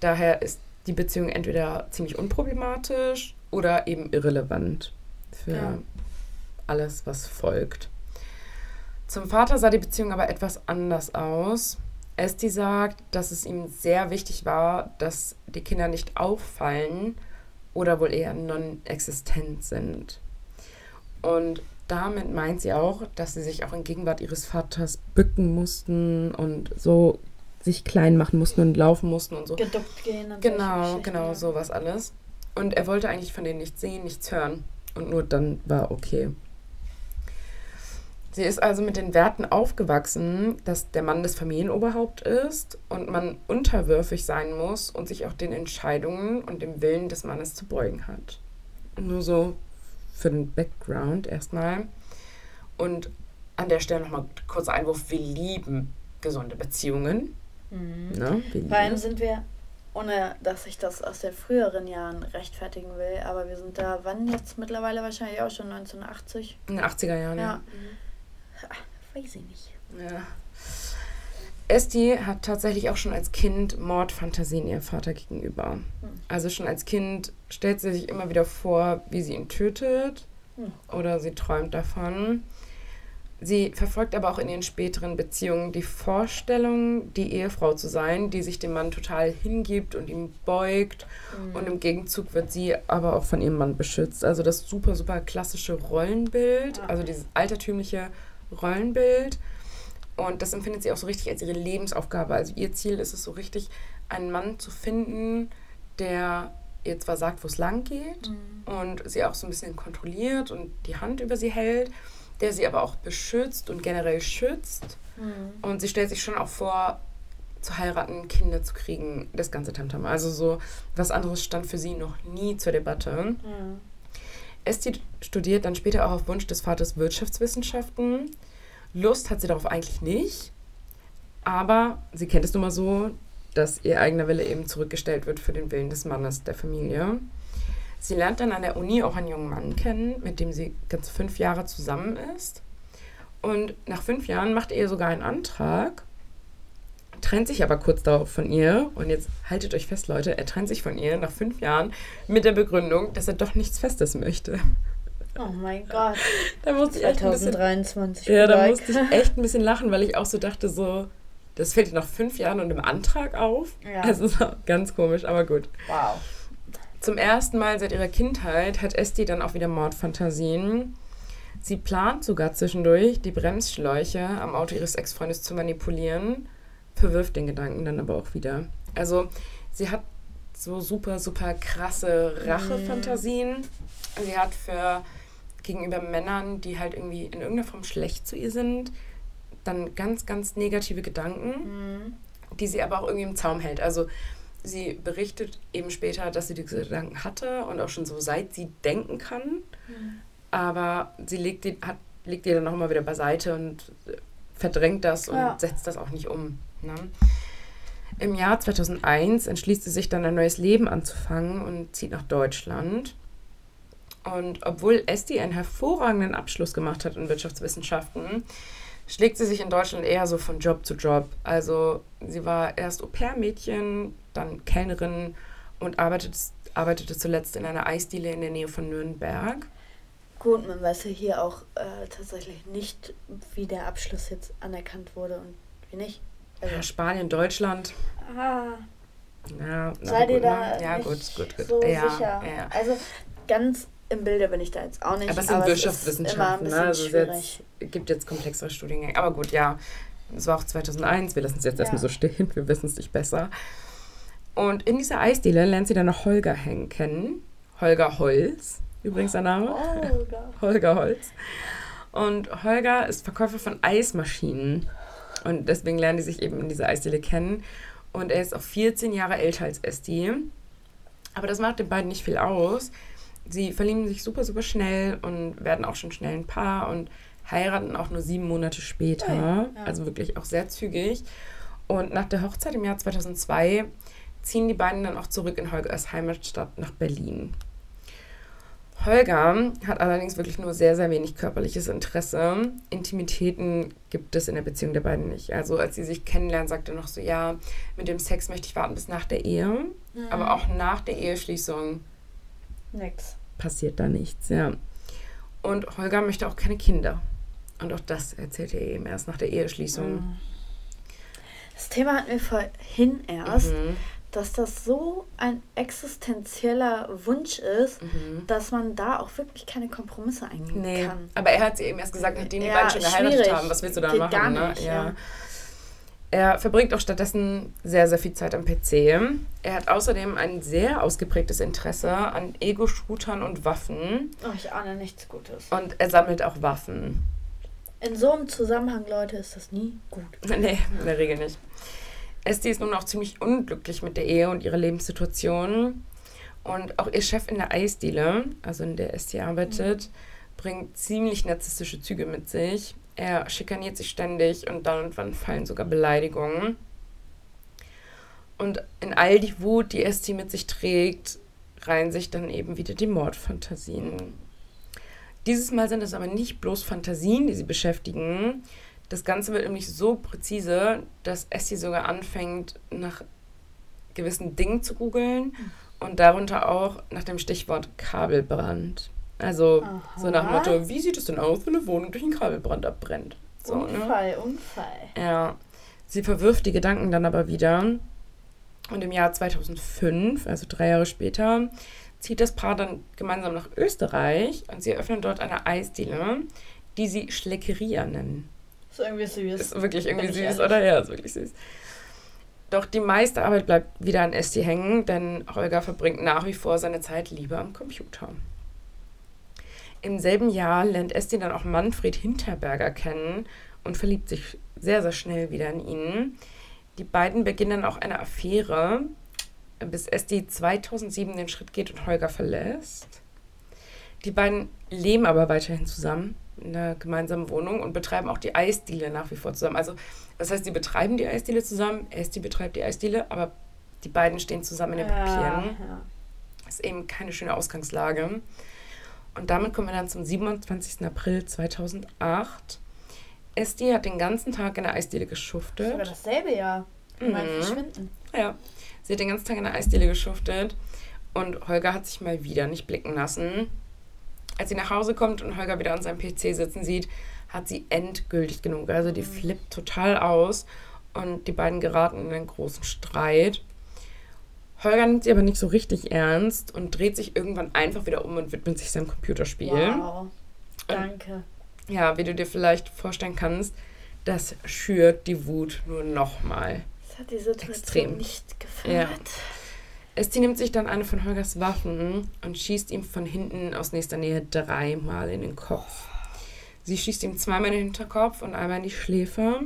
Daher ist die Beziehung entweder ziemlich unproblematisch oder eben irrelevant für Ja. alles, was folgt. Zum Vater sah die Beziehung aber etwas anders aus. Esti sagt, dass es ihm sehr wichtig war, dass die Kinder nicht auffallen oder wohl eher non-existent sind. Und damit meint sie auch, dass sie sich auch in Gegenwart ihres Vaters bücken mussten und so sich klein machen mussten und laufen mussten und so. Geduckt gehen und Genau, genau, sowas alles. Und er wollte eigentlich von denen nichts sehen, nichts hören. Und nur dann war okay. Sie ist also mit den Werten aufgewachsen, dass der Mann das Familienoberhaupt ist und man unterwürfig sein muss und sich auch den Entscheidungen und dem Willen des Mannes zu beugen hat. Nur so für den Background erstmal. Und an der Stelle nochmal kurzer Einwurf: Wir lieben gesunde Beziehungen. Mhm. Ne? Wir lieben Vor allem sind wir, ohne dass ich das aus den früheren Jahren rechtfertigen will, aber wir sind da, wann jetzt mittlerweile wahrscheinlich auch schon 1980? in den 80er Jahren. Ja. Ach, weiß ich nicht. Ja. Esti hat tatsächlich auch schon als Kind Mordfantasien ihrem Vater gegenüber. Also schon als Kind stellt sie sich immer wieder vor, wie sie ihn tötet Hm. oder sie träumt davon. Sie verfolgt aber auch in ihren späteren Beziehungen die Vorstellung, die Ehefrau zu sein, die sich dem Mann total hingibt und ihm beugt. Und im Gegenzug wird sie aber auch von ihrem Mann beschützt. Also das super, super klassische Rollenbild, Ja. also dieses altertümliche Rollenbild. Und das empfindet sie auch so richtig als ihre Lebensaufgabe. Also ihr Ziel ist es so richtig, einen Mann zu finden, der ihr zwar sagt, wo es lang geht Mhm. und sie auch so ein bisschen kontrolliert und die Hand über sie hält, der sie aber auch beschützt und generell schützt. Mhm. Und sie stellt sich schon auch vor, zu heiraten, Kinder zu kriegen, das ganze Tamtam. Also so was anderes stand für sie noch nie zur Debatte. Ja. Esti studiert dann später auch auf Wunsch des Vaters Wirtschaftswissenschaften. Lust hat sie darauf eigentlich nicht, aber sie kennt es nun mal so, dass ihr eigener Wille eben zurückgestellt wird für den Willen des Mannes der Familie. Sie lernt dann an der Uni auch einen jungen Mann kennen, mit dem sie ganz fünf Jahre zusammen ist. Und nach fünf Jahren macht er ihr sogar einen Antrag, trennt sich aber kurz darauf von ihr. Und jetzt haltet euch fest, Leute, er trennt sich von ihr nach fünf Jahren mit der Begründung, dass er doch nichts Festes möchte. Oh mein Gott. Da musste ich echt ein bisschen, 2023. ja, da musste ich echt ein bisschen lachen, weil ich auch so dachte, so, das fällt ihr nach fünf Jahren und im Antrag auf. Ja. Auch ganz komisch, aber gut. Wow. Zum ersten Mal seit ihrer Kindheit hat Esti dann auch wieder Mordfantasien. Sie plant sogar zwischendurch, die Bremsschläuche am Auto ihres Ex-Freundes zu manipulieren, verwirft den Gedanken dann aber auch wieder. Also sie hat so super, super krasse Rachefantasien. Sie hat für gegenüber Männern, die halt irgendwie in irgendeiner Form schlecht zu ihr sind, dann ganz, ganz negative Gedanken, Mhm. die sie aber auch irgendwie im Zaum hält. Also sie berichtet eben später, dass sie diese Gedanken hatte und auch schon so seit sie denken kann. Aber sie legt die, hat, legt die dann auch immer wieder beiseite und verdrängt das und Ja. setzt das auch nicht um. Ne? Im Jahr 2001 entschließt sie sich dann ein neues Leben anzufangen und zieht nach Deutschland. Und obwohl Esti einen hervorragenden Abschluss gemacht hat in Wirtschaftswissenschaften, schlägt sie sich in Deutschland eher so von Job zu Job. Also sie war erst Au-pair-Mädchen, dann Kellnerin und arbeitete, arbeitete zuletzt in einer Eisdiele in der Nähe von Nürnberg. Gut, man weiß ja hier auch äh, tatsächlich nicht, wie der Abschluss jetzt anerkannt wurde und wie nicht. Also, Spanien, Deutschland. ah, Ja, na seid ihr gut, da ne? Ja, gut, gut, gut. so ja, sicher? Ja. Also ganz im Bilde bin ich da jetzt auch nicht. Aber es sind ist Wirtschaftswissenschaften, ne? Also es ist schwierig. jetzt, gibt jetzt komplexere Studiengänge. Aber gut, ja. Es war auch 2001. Wir lassen es jetzt Ja. erstmal so stehen. Wir wissen es nicht besser. Und in dieser Eisdiele lernt sie dann noch Holger Heng kennen. Holger Holz, übrigens der Name. Olga. Holger Holz. Und Holger ist Verkäufer von Eismaschinen. Und deswegen lernen die sich eben in dieser Eisdiele kennen. Und er ist auch 14 Jahre älter als Esti. Aber das macht den beiden nicht viel aus. Sie verlieben sich super, super schnell und werden auch schon schnell ein Paar und heiraten auch nur sieben Monate später. Ja. Also wirklich auch sehr zügig. Und nach der Hochzeit im Jahr 2002 ziehen die beiden dann auch zurück in Holgers Heimatstadt nach Berlin. Holger hat allerdings wirklich nur sehr, sehr wenig körperliches Interesse. Intimitäten gibt es in der Beziehung der beiden nicht. Also als sie sich kennenlernen, sagt er noch so, ja, mit dem Sex möchte ich warten bis nach der Ehe. Aber auch nach der Eheschließung Nix. passiert da nichts, ja. Und Holger möchte auch keine Kinder. Und auch das erzählt er eben erst nach der Eheschließung. Das Thema hatten wir vorhin erst, Mhm. Dass das so ein existenzieller Wunsch ist, Mhm. dass man da auch wirklich keine Kompromisse eingehen Nee, kann. aber er hat sie eben erst gesagt, nachdem die Ja, beiden schon geheiratet haben. Was willst du da Geht machen? gar ne? nicht, ja. ja. Er verbringt auch stattdessen sehr, sehr viel Zeit am PC. Er hat außerdem ein sehr ausgeprägtes Interesse an Ego-Shootern und Waffen. Oh, ich ahne nichts Gutes. Und er sammelt auch Waffen. In so einem Zusammenhang, Leute, ist das nie gut. Nee, in der Regel nicht. Esti ist nun auch ziemlich unglücklich mit der Ehe und ihrer Lebenssituation. Und auch ihr Chef in der Eisdiele, also in der Esti arbeitet, bringt ziemlich narzisstische Züge mit sich. Er schikaniert sich ständig und dann und wann fallen sogar Beleidigungen. Und in all die Wut, die Esti mit sich trägt, reihen sich dann eben wieder die Mordfantasien. Dieses Mal sind es aber nicht bloß Fantasien, die sie beschäftigen. Das Ganze wird nämlich so präzise, dass Essie sogar anfängt, nach gewissen Dingen zu googeln und darunter auch nach dem Stichwort Kabelbrand. Also so nach dem Aha. Motto, wie sieht es denn aus, wenn eine Wohnung durch einen Kabelbrand abbrennt? So, ne? Unfall, Unfall. Ja, sie verwirft die Gedanken dann aber wieder. Und im Jahr 2005, also drei Jahre später, zieht das Paar dann gemeinsam nach Österreich und sie eröffnen dort eine Eisdiele, die sie Schleckeria nennen. Ist irgendwie süß. Ist wirklich irgendwie süß, ehrlich. oder? Ja, ist wirklich süß. Doch die meiste Arbeit bleibt wieder an Esti hängen, denn Holger verbringt nach wie vor seine Zeit lieber am Computer. Im selben Jahr lernt Esti dann auch Manfred Hinterberger kennen und verliebt sich sehr, sehr schnell wieder in ihn. Die beiden beginnen auch eine Affäre, bis Esti 2007 den Schritt geht und Holger verlässt. Die beiden leben aber weiterhin zusammen einer gemeinsamen Wohnung und betreiben auch die Eisdiele nach wie vor zusammen. Also das heißt, sie betreiben die Eisdiele zusammen, Esti betreibt die Eisdiele, aber die beiden stehen zusammen in den Papieren. ja. Das ist eben keine schöne Ausgangslage. Und damit kommen wir dann zum 27. April 2008. Esti hat den ganzen Tag in der Eisdiele geschuftet. Sogar dasselbe Jahr. Mhm. Mein Verschwinden. Ja, sie hat den ganzen Tag in der Eisdiele geschuftet und Holger hat sich mal wieder nicht blicken lassen. Als sie nach Hause kommt und Holger wieder an seinem PC sitzen sieht, hat sie endgültig genug. Also die flippt total aus und die beiden geraten in einen großen Streit. Holger nimmt sie aber nicht so richtig ernst und dreht sich irgendwann einfach wieder um und widmet sich seinem Computerspiel. Wow. Danke. ja, wie du dir vielleicht vorstellen kannst, das schürt die Wut nur nochmal. Das hat die Situation Extrem. nicht gefördert. Ja. Esti nimmt sich dann eine von Holgers Waffen und schießt ihm von hinten aus nächster Nähe dreimal in den Kopf. Sie schießt ihm zweimal in den Hinterkopf und einmal in die Schläfe.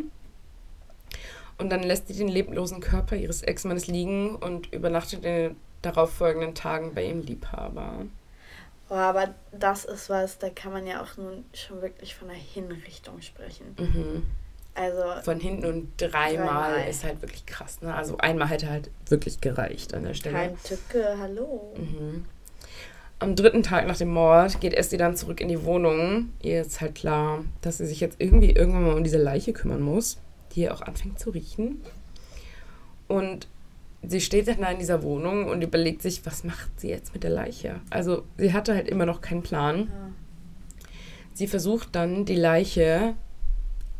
Und dann lässt sie den leblosen Körper ihres Ex-Mannes liegen und übernachtet in den darauffolgenden Tagen bei ihrem Liebhaber. Oh, aber das ist was, da kann man ja auch nun schon wirklich von einer Hinrichtung sprechen. Mhm. Also von hinten und dreimal, dreimal, ist halt wirklich krass. Ne? Also einmal hätte halt wirklich gereicht an der Stelle. Kein Tücke, hallo. Mhm. Am dritten Tag nach dem Mord geht Esti dann zurück in die Wohnung. Ihr ist halt klar, dass sie sich jetzt irgendwie irgendwann mal um diese Leiche kümmern muss, die ihr auch anfängt zu riechen. Und sie steht dann da in dieser Wohnung und überlegt sich, was macht sie jetzt mit der Leiche? Also sie hatte halt immer noch keinen Plan. Ja. Sie versucht dann die Leiche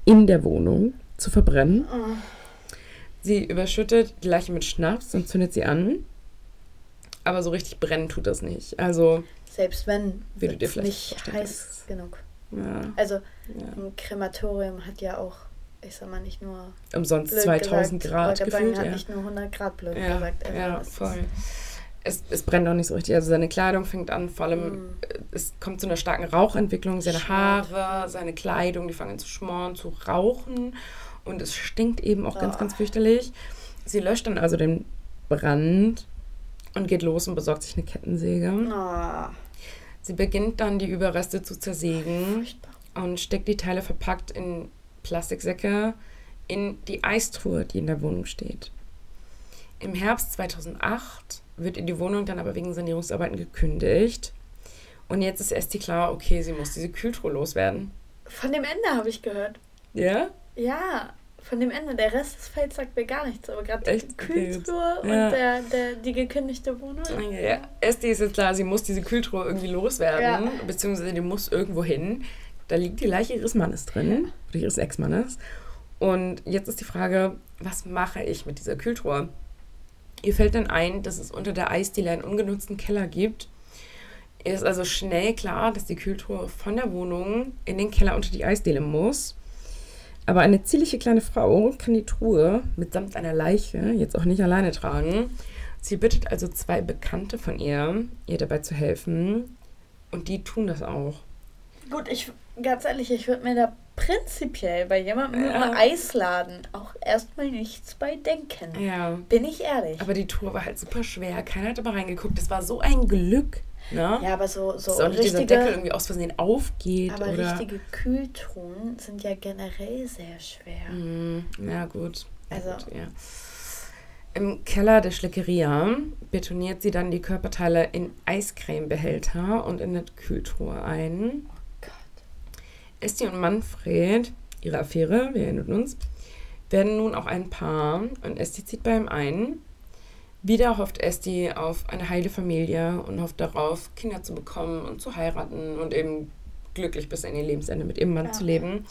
in der Wohnung zu verbrennen. Oh. Sie überschüttet die Leiche mit Schnaps und zündet sie an. Aber so richtig brennen tut das nicht. Also. Selbst wenn es nicht heiß genug. Ja. Also ja. ein Krematorium hat ja auch, ich sag mal, nicht nur. Umsonst 2000 gesagt, Grad gefühlt. Sagen, ja. hat nicht nur 100 Grad blöd ja. gesagt. Also ja, voll. Es, es, brennt auch nicht so richtig. Also seine Kleidung fängt an, vor allem, mm. es kommt zu einer starken Rauchentwicklung. Seine Haare, seine Kleidung, die fangen zu schmoren, zu rauchen. Und es stinkt eben auch oh. ganz, ganz fürchterlich. Sie löscht dann also den Brand und geht los und besorgt sich eine Kettensäge. Oh. Sie beginnt dann die Überreste zu zersägen und steckt die Teile verpackt in Plastiksäcke in die Eistruhe, die in der Wohnung steht. Im Herbst 2008 wird in die Wohnung dann aber wegen Sanierungsarbeiten gekündigt. Und jetzt ist Esti klar, okay, sie muss diese Kühltruhe loswerden. Von dem Ende habe ich gehört. Ja? Ja, von dem Ende. Der Rest des Felds sagt mir gar nichts, aber gerade die Kühltruhe okay, und der, der, die gekündigte Wohnung. Ja, Esti ist jetzt klar, sie muss diese Kühltruhe irgendwie loswerden, ja. beziehungsweise die muss irgendwo hin. Da liegt die Leiche ihres Mannes drin, ja. oder ihres Ex-Mannes. Und jetzt ist die Frage, was mache ich mit dieser Kühltruhe? Ihr fällt dann ein, dass es unter der Eisdiele einen ungenutzten Keller gibt. Ihr ist also schnell klar, dass die Kühltruhe von der Wohnung in den Keller unter die Eisdiele muss. Aber eine zierliche kleine Frau kann die Truhe mitsamt einer Leiche jetzt auch nicht alleine tragen. Sie bittet also zwei Bekannte von ihr, ihr dabei zu helfen. Und die tun das auch. Gut, ich ganz ehrlich, ich würde mir da prinzipiell bei jemandem ja. im Eisladen auch erstmal nichts bei denken. Ja. Bin ich ehrlich. Aber die Tour war halt super schwer. Keiner hat aber reingeguckt. Das war so ein Glück. Ne? Ja, aber so, so Dass richtige, dieser Deckel irgendwie aus Versehen aufgeht. Aber oder? richtige Kühltruhen sind ja generell sehr schwer. Mm, ja, gut. Also. Gut, ja. Im Keller der Schleckeria betoniert sie dann die Körperteile in Eiscremebehälter und in eine Kühltruhe ein. Esti und Manfred, ihre Affäre, wir erinnern uns, werden nun auch ein Paar und Esti zieht bei ihm ein. Wieder hofft Esti auf eine heile Familie und hofft darauf, Kinder zu bekommen und zu heiraten und eben glücklich bis an ihr Lebensende mit ihrem Mann ja. zu leben.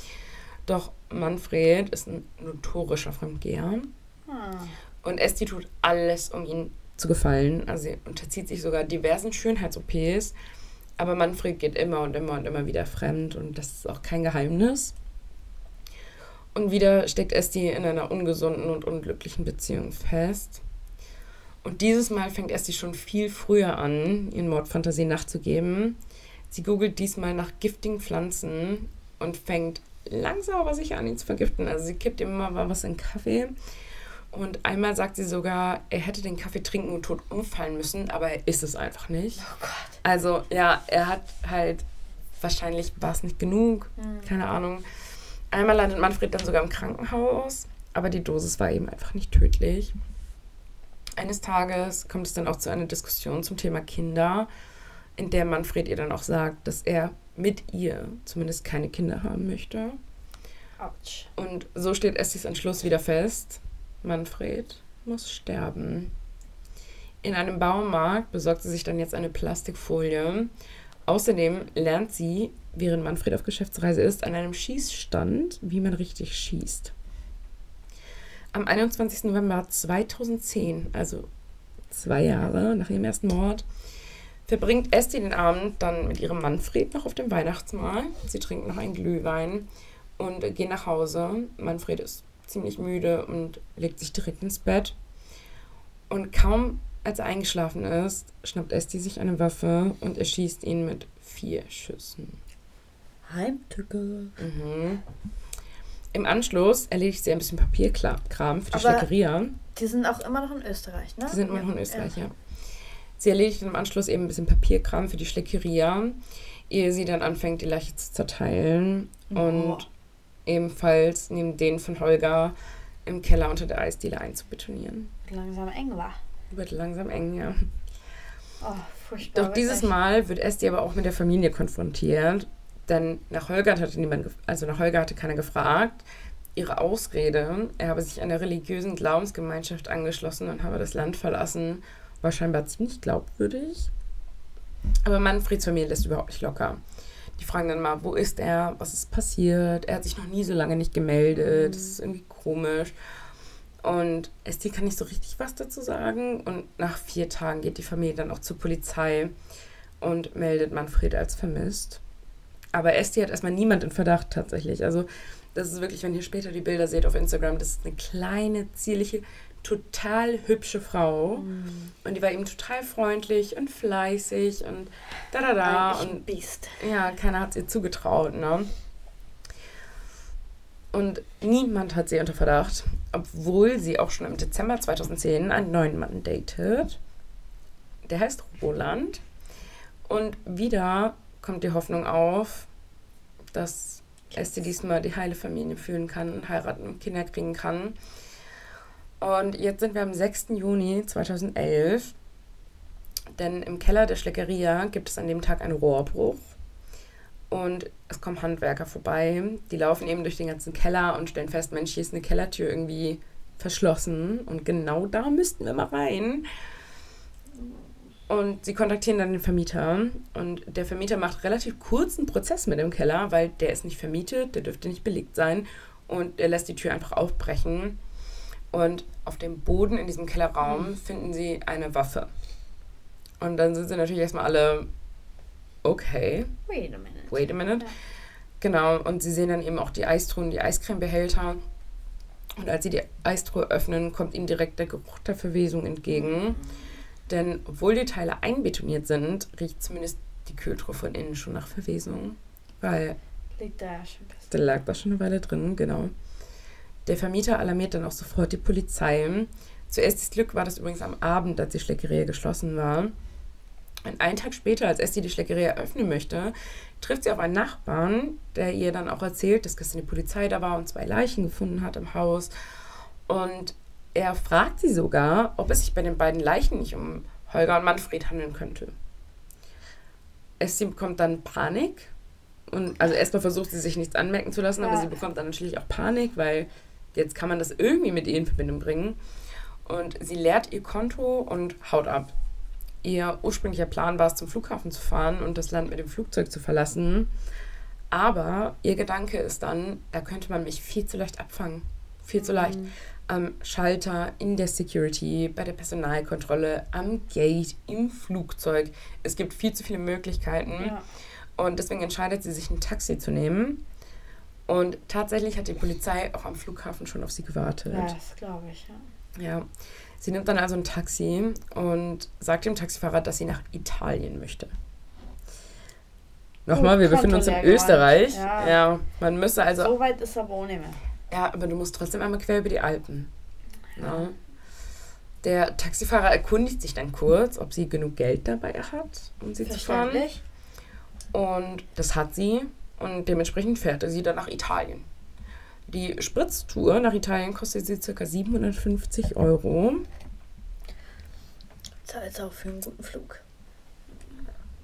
Doch Manfred ist ein notorischer Fremdgeher. Hm. Und Esti tut alles, um ihn zu gefallen. Also sie unterzieht sich sogar diversen Schönheits-OPs aber Manfred geht immer und immer und immer wieder fremd und das ist auch kein Geheimnis. Und wieder steckt Esti in einer ungesunden und unglücklichen Beziehung fest. Und dieses Mal fängt Esti schon viel früher an, ihren Mordfantasien nachzugeben. Sie googelt diesmal nach giftigen Pflanzen und fängt langsam aber sicher an, ihn zu vergiften. Also sie kippt immer mal was in Kaffee und einmal sagt sie sogar, er hätte den Kaffee trinken und tot umfallen müssen, aber er ist es einfach nicht. Oh Gott. Also ja, er hat halt, wahrscheinlich war es nicht genug, mhm. keine Ahnung. Einmal landet Manfred dann sogar im Krankenhaus, aber die Dosis war eben einfach nicht tödlich. Eines Tages kommt es dann auch zu einer Diskussion zum Thema Kinder, in der Manfred ihr dann auch sagt, dass er mit ihr zumindest keine Kinder haben möchte. Autsch. Und so steht Essis Entschluss wieder fest. Manfred muss sterben. In einem Baumarkt besorgt sie sich dann jetzt eine Plastikfolie. Außerdem lernt sie, während Manfred auf Geschäftsreise ist, an einem Schießstand, wie man richtig schießt. Am 21. November 2010, also zwei Jahre nach ihrem ersten Mord, verbringt Esti den Abend dann mit ihrem Manfred noch auf dem Weihnachtsmahl. Sie trinken noch einen Glühwein und gehen nach Hause. Manfred ist ziemlich müde und legt sich direkt ins Bett. Und kaum als er eingeschlafen ist, schnappt Esti sich eine Waffe und erschießt ihn mit vier Schüssen. Heimtücke. Mhm. Im Anschluss erledigt sie ein bisschen Papierkram für die Aber Schleckeria. Die sind auch immer noch in Österreich, ne? Die sind immer noch in Österreich, ja. Sie erledigt im Anschluss eben ein bisschen Papierkram für die Schleckeria, ehe sie dann anfängt, die Leiche zu zerteilen. Und ebenfalls neben den von Holger im Keller unter der Eisdiele einzubetonieren. Langsam eng war. Wird langsam eng, ja. Oh, furchtbar. Doch dieses. Mal wird Esti aber auch mit der Familie konfrontiert. Denn nach Holger hatte niemand, also nach Holger hatte keiner gefragt. Ihre Ausrede, er habe sich einer religiösen Glaubensgemeinschaft angeschlossen und habe das Land verlassen, war scheinbar ziemlich glaubwürdig. Aber Manfreds Familie lässt überhaupt nicht locker. Die fragen dann mal, wo ist er, was ist passiert? Er hat sich noch nie so lange nicht gemeldet, das ist irgendwie komisch. Und Esti kann nicht so richtig was dazu sagen. Und nach vier Tagen geht die Familie dann auch zur Polizei und meldet Manfred als vermisst. Aber Esti hat erstmal niemand in Verdacht tatsächlich. Also, das ist wirklich, wenn ihr später die Bilder seht auf Instagram, das ist eine kleine, zierliche, total hübsche Frau. Und die war eben total freundlich und fleißig und da da da. Eigentlich ein Und Biest. ja, keiner hat es ihr zugetraut, ne? Und niemand hat sie unter Verdacht, obwohl sie auch schon im Dezember 2010 einen neuen Mann datet. Der heißt Roland. Und wieder kommt die Hoffnung auf, dass Esti diesmal die heile Familie führen kann und heiraten und Kinder kriegen kann. Und jetzt sind wir am 6. Juni 2011. Denn im Keller der Schleckeria gibt es an dem Tag einen Rohrbruch. Und es kommen Handwerker vorbei. Die laufen eben durch den ganzen Keller und stellen fest, Mensch, hier ist eine Kellertür irgendwie verschlossen. Und genau da müssten wir mal rein. Und sie kontaktieren dann den Vermieter. Und der Vermieter macht relativ kurzen Prozess mit dem Keller, weil der ist nicht vermietet, der dürfte nicht belegt sein. Und er lässt die Tür einfach aufbrechen. Und auf dem Boden in diesem Kellerraum finden sie eine Waffe. Und dann sind sie natürlich erstmal alle, okay, Wait a minute. wait a minute. Ja. Genau, und sie sehen dann eben auch die Eistruhen, die Eiscremebehälter. Und als sie die Eistruhe öffnen, kommt ihnen direkt der Geruch der Verwesung entgegen. Denn obwohl die Teile einbetoniert sind, riecht zumindest die Kühltruhe von innen schon nach Verwesung. Weil Liegt da schon der lag da schon eine Weile drin, genau. Der Vermieter alarmiert dann auch sofort die Polizei. Zuerst das Glück war das übrigens am Abend, als die Schleckeria geschlossen war. Und einen Tag später, als Esti die Schleckeria öffnen möchte, trifft sie auf einen Nachbarn, der ihr dann auch erzählt, dass gestern die Polizei da war und zwei Leichen gefunden hat im Haus. Und er fragt sie sogar, ob es sich bei den beiden Leichen nicht um Holger und Manfred handeln könnte. Esti bekommt dann Panik. Und also erstmal versucht sie sich nichts anmerken zu lassen, aber Ja. sie bekommt dann natürlich auch Panik, weil jetzt kann man das irgendwie mit ihr in Verbindung bringen. Und sie leert ihr Konto und haut ab. Ihr ursprünglicher Plan war es, zum Flughafen zu fahren und das Land mit dem Flugzeug zu verlassen. Aber ihr Gedanke ist dann, da könnte man mich viel zu leicht abfangen. Viel zu leicht. Am Schalter, in der Security, bei der Personalkontrolle, am Gate, im Flugzeug. Es gibt viel zu viele Möglichkeiten. Ja. Und deswegen entscheidet sie sich, ein Taxi zu nehmen. Und tatsächlich hat die Polizei auch am Flughafen schon auf sie gewartet. ja, das glaube ich, ja. Ja. Sie nimmt dann also ein Taxi und sagt dem Taxifahrer, dass sie nach Italien möchte. Nochmal, Gut, wir befinden uns in Österreich. Ja. ja. man müsste also. so weit ist aber ohne mehr. Ja, aber du musst trotzdem einmal quer über die Alpen. Ja. Der Taxifahrer erkundigt sich dann kurz, ob sie genug Geld dabei hat, um sie zu fahren. Und das hat sie. Und dementsprechend fährt er sie dann nach Italien. Die Spritztour nach Italien kostet sie ca. 750 Euro. Zahlt auch für einen guten Flug.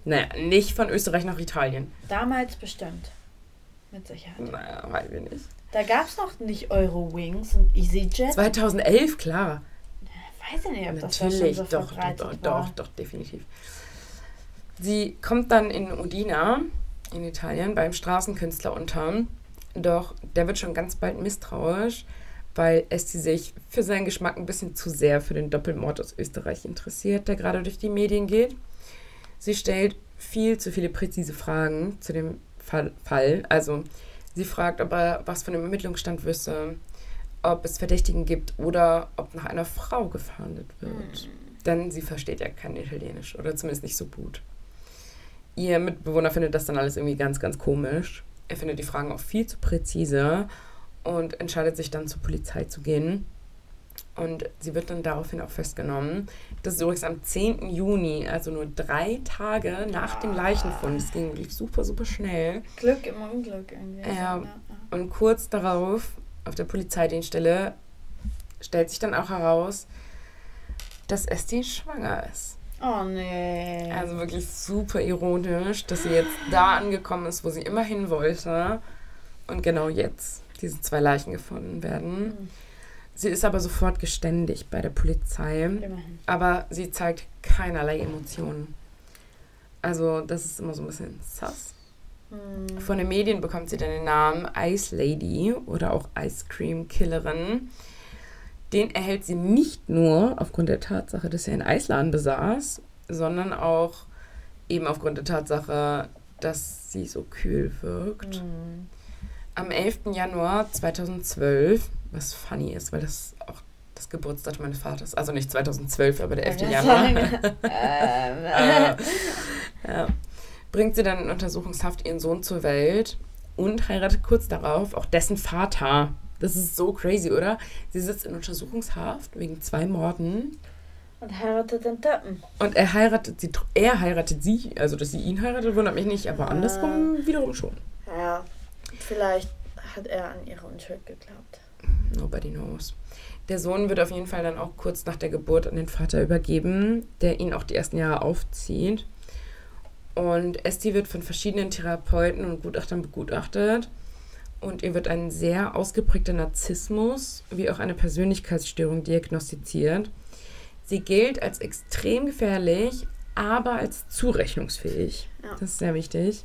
Naja, nicht von Österreich nach Italien. Damals bestimmt. Mit Sicherheit. Naja, weiß ich nicht. Da gab es noch nicht Eurowings und EasyJet. 2011, klar. Weiß ich nicht, ob das Natürlich, so doch, verbreitet doch, doch, doch, definitiv. Sie kommt dann in Udina, in Italien, beim Straßenkünstler unter. Doch der wird schon ganz bald misstrauisch, weil Esti sich für seinen Geschmack ein bisschen zu sehr für den Doppelmord aus Österreich interessiert, der gerade durch die Medien geht. Sie stellt viel zu viele präzise Fragen zu dem Fall. Also sie fragt, ob er was von dem Ermittlungsstand wüsste, ob es Verdächtigen gibt oder ob nach einer Frau gefahndet wird. Mhm. Denn sie versteht ja kein Italienisch oder zumindest nicht so gut. Ihr Mitbewohner findet das dann alles irgendwie ganz, ganz komisch. Er findet die Fragen auch viel zu präzise und entscheidet sich dann zur Polizei zu gehen. Und sie wird dann daraufhin auch festgenommen. Das ist übrigens am 10. Juni, also nur drei Tage nach dem Leichenfund. Das ging wirklich super, super schnell. Glück im Unglück irgendwie. Ja. Und kurz darauf, auf der Polizeidienststelle, stellt sich dann auch heraus, dass Esti schwanger ist. Oh nee. Also wirklich super ironisch, dass sie jetzt da angekommen ist, wo sie immer hin wollte. Und genau jetzt diese zwei Leichen gefunden werden. Mhm. Sie ist aber sofort geständig bei der Polizei. Immerhin. Aber sie zeigt keinerlei Emotionen. Also, das ist immer so ein bisschen sass. Mhm. Von den Medien bekommt sie dann den Namen Ice Lady oder auch Ice Cream Killerin. Den erhält sie nicht nur aufgrund der Tatsache, dass er einen Eisladen besaß, sondern auch eben aufgrund der Tatsache, dass sie so kühl wirkt. Mhm. Am 11. Januar 2012, was funny ist, weil das auch das Geburtsdatum meines Vaters, also nicht 2012, aber der 11. Ja, Januar, äh, ja, bringt sie dann in Untersuchungshaft ihren Sohn zur Welt und heiratet kurz darauf auch dessen Vater. Das ist so crazy, oder? Sie sitzt in Untersuchungshaft wegen zwei Morden. Und heiratet den Deppen. Und er heiratet sie, er heiratet sie, also dass sie ihn heiratet, wundert mich nicht, aber ah. andersrum wiederum schon. Ja, vielleicht hat er an ihre Unschuld geglaubt. Nobody knows. Der Sohn wird auf jeden Fall dann auch kurz nach der Geburt an den Vater übergeben, der ihn auch die ersten Jahre aufzieht. Und Esti wird von verschiedenen Therapeuten und Gutachtern begutachtet und ihr wird ein sehr ausgeprägter Narzissmus wie auch eine Persönlichkeitsstörung diagnostiziert. Sie gilt als extrem gefährlich, aber als zurechnungsfähig. Ja. Das ist sehr wichtig.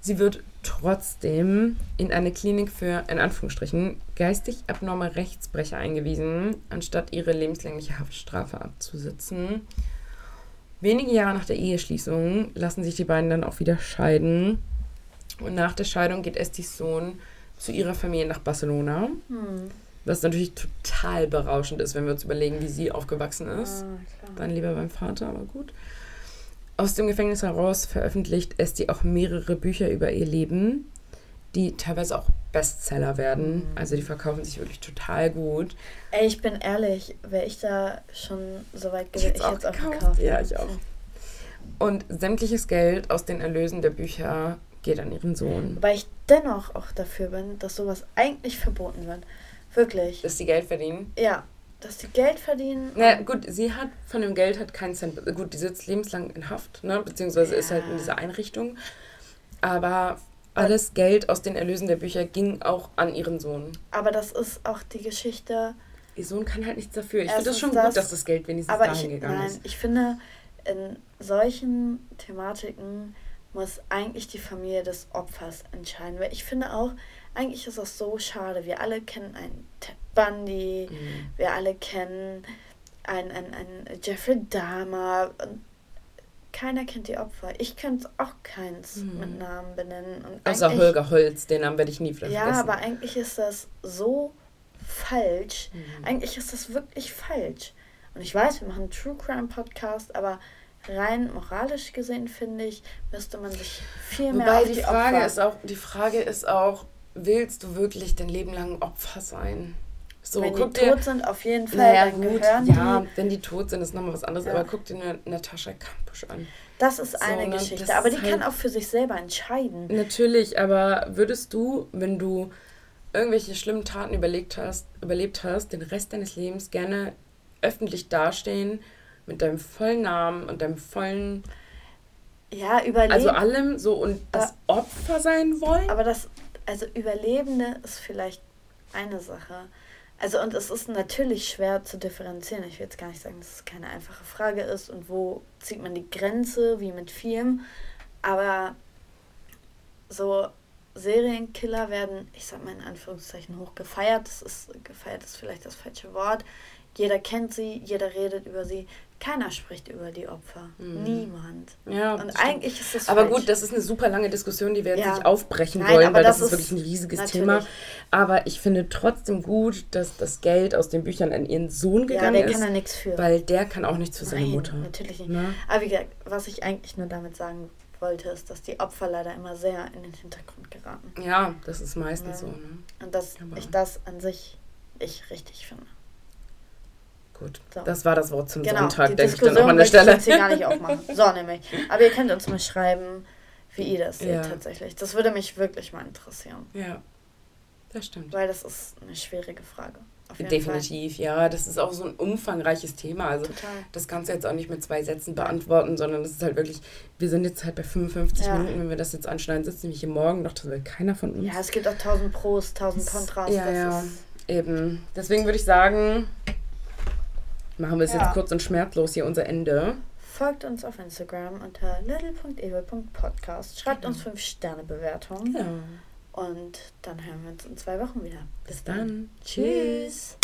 Sie wird trotzdem in eine Klinik für, in Anführungsstrichen, geistig abnorme Rechtsbrecher eingewiesen, anstatt ihre lebenslängliche Haftstrafe abzusitzen. Wenige Jahre nach der Eheschließung lassen sich die beiden dann auch wieder scheiden. Und nach der Scheidung geht Estis Sohn zu ihrer Familie nach Barcelona. Hm. Was natürlich total berauschend ist, wenn wir uns überlegen, wie sie aufgewachsen ist. Ah, Dann lieber beim Vater, aber gut. Aus dem Gefängnis heraus veröffentlicht Esti auch mehrere Bücher über ihr Leben, die teilweise auch Bestseller werden. Mhm. Also die verkaufen sich wirklich total gut. Ey, ich bin ehrlich, wäre ich da schon so weit gewesen, ich, ich hätte es auch gekauft. Ja, ich auch. Und sämtliches Geld aus den Erlösen der Bücher geht an ihren Sohn. Weil ich dennoch auch dafür bin, dass sowas eigentlich verboten wird. Wirklich. Dass die Geld verdienen? Ja. Dass die Geld verdienen. Na gut, sie hat von dem Geld hat keinen Cent. Gut, die sitzt lebenslang in Haft, ne? Beziehungsweise ja. ist halt in dieser Einrichtung. Aber alles Geld aus den Erlösen der Bücher ging auch an ihren Sohn. Aber das ist auch die Geschichte. Ihr Sohn kann halt nichts dafür. Ich finde das schon das, gut, dass das Geld wenigstens aber dahin ich, gegangen nein, ist. Ich finde, in solchen Thematiken muss eigentlich die Familie des Opfers entscheiden. Weil ich finde auch, eigentlich ist das so schade. Wir alle kennen einen Ted Bundy, mhm. wir alle kennen einen, einen, einen Jeffrey Dahmer. Und keiner kennt die Opfer. Ich könnte auch keins mhm. mit Namen benennen. Und Außer Holger Holz, den Namen werde ich nie vergessen. Ja, aber eigentlich ist das so falsch. Mhm. Eigentlich ist das wirklich falsch. Und ich weiß, wir machen einen True Crime Podcast, aber rein moralisch gesehen, finde ich, müsste man sich viel mehr Wobei auf die, die Frage Opfer ist auch, die Frage ist auch, willst du wirklich dein Leben lang Opfer sein? So, wenn die tot dir, sind, auf jeden Fall, naja, dann gut, gehören Ja, die, wenn die tot sind, ist nochmal was anderes. Ja. Aber guck dir Natascha Kampusch an. Das ist eine so, ne, Geschichte, aber die halt kann auch für sich selber entscheiden. Natürlich, aber würdest du, wenn du irgendwelche schlimmen Taten überlegt hast, überlebt hast, den Rest deines Lebens gerne öffentlich dastehen mit deinem vollen Namen und deinem vollen. Ja, Überleben. Also allem so und das Opfer sein wollen. Aber das, also Überlebende ist vielleicht eine Sache. Also und es ist natürlich schwer zu differenzieren. Ich will jetzt gar nicht sagen, dass es keine einfache Frage ist und wo zieht man die Grenze, wie mit vielem. Aber so Serienkiller werden, ich sag mal in Anführungszeichen, hoch gefeiert. Das ist gefeiert ist vielleicht das falsche Wort. Jeder kennt sie, jeder redet über sie. Keiner spricht über die Opfer. Mhm. Niemand. Ja, und eigentlich ist das Aber falsch. gut, das ist eine super lange Diskussion, die wir jetzt ja. nicht aufbrechen Nein, wollen, weil das, das, ist wirklich ein riesiges natürlich. Thema. Aber ich finde trotzdem gut, dass das Geld aus den Büchern an ihren Sohn gegangen ist. Ja, der ist, kann da nichts für. Weil der kann auch nichts für Nein, seine Mutter. natürlich nicht. Na? Ne? Aber wie gesagt, was ich eigentlich nur damit sagen wollte, ist, dass die Opfer leider immer sehr in den Hintergrund geraten. Ja, das ist meistens ja. so. Ne? Und dass Aber ich das an sich ich richtig finde. Gut, so. das war das Wort zum genau, Sonntag, denke ich dann auch an der Stelle. Ich gar nicht aufmachen. So, nämlich. Aber ihr könnt uns mal schreiben, wie ihr das seht ja. tatsächlich. Das würde mich wirklich mal interessieren. Ja, das stimmt. Weil das ist eine schwierige Frage. Definitiv, Fall. ja. Das ist auch so ein umfangreiches Thema. Also Total. das kannst du jetzt auch nicht mit zwei Sätzen beantworten, sondern das ist halt wirklich, wir sind jetzt halt bei 55 ja. Minuten, wenn wir das jetzt anschneiden, sitzen nämlich hier morgen noch, das will keiner von uns. Ja, es gibt auch 1000 Pros, 1000 Kontras. Ja, ja, eben. Deswegen würde ich sagen, machen wir es ja. jetzt kurz und schmerzlos hier unser Ende. Folgt uns auf Instagram unter little.ewe.podcast. Schreibt genau. uns 5 Sterne Bewertungen. Ja. Und dann hören wir uns in zwei Wochen wieder. Bis, Bis dann. dann. Tschüss.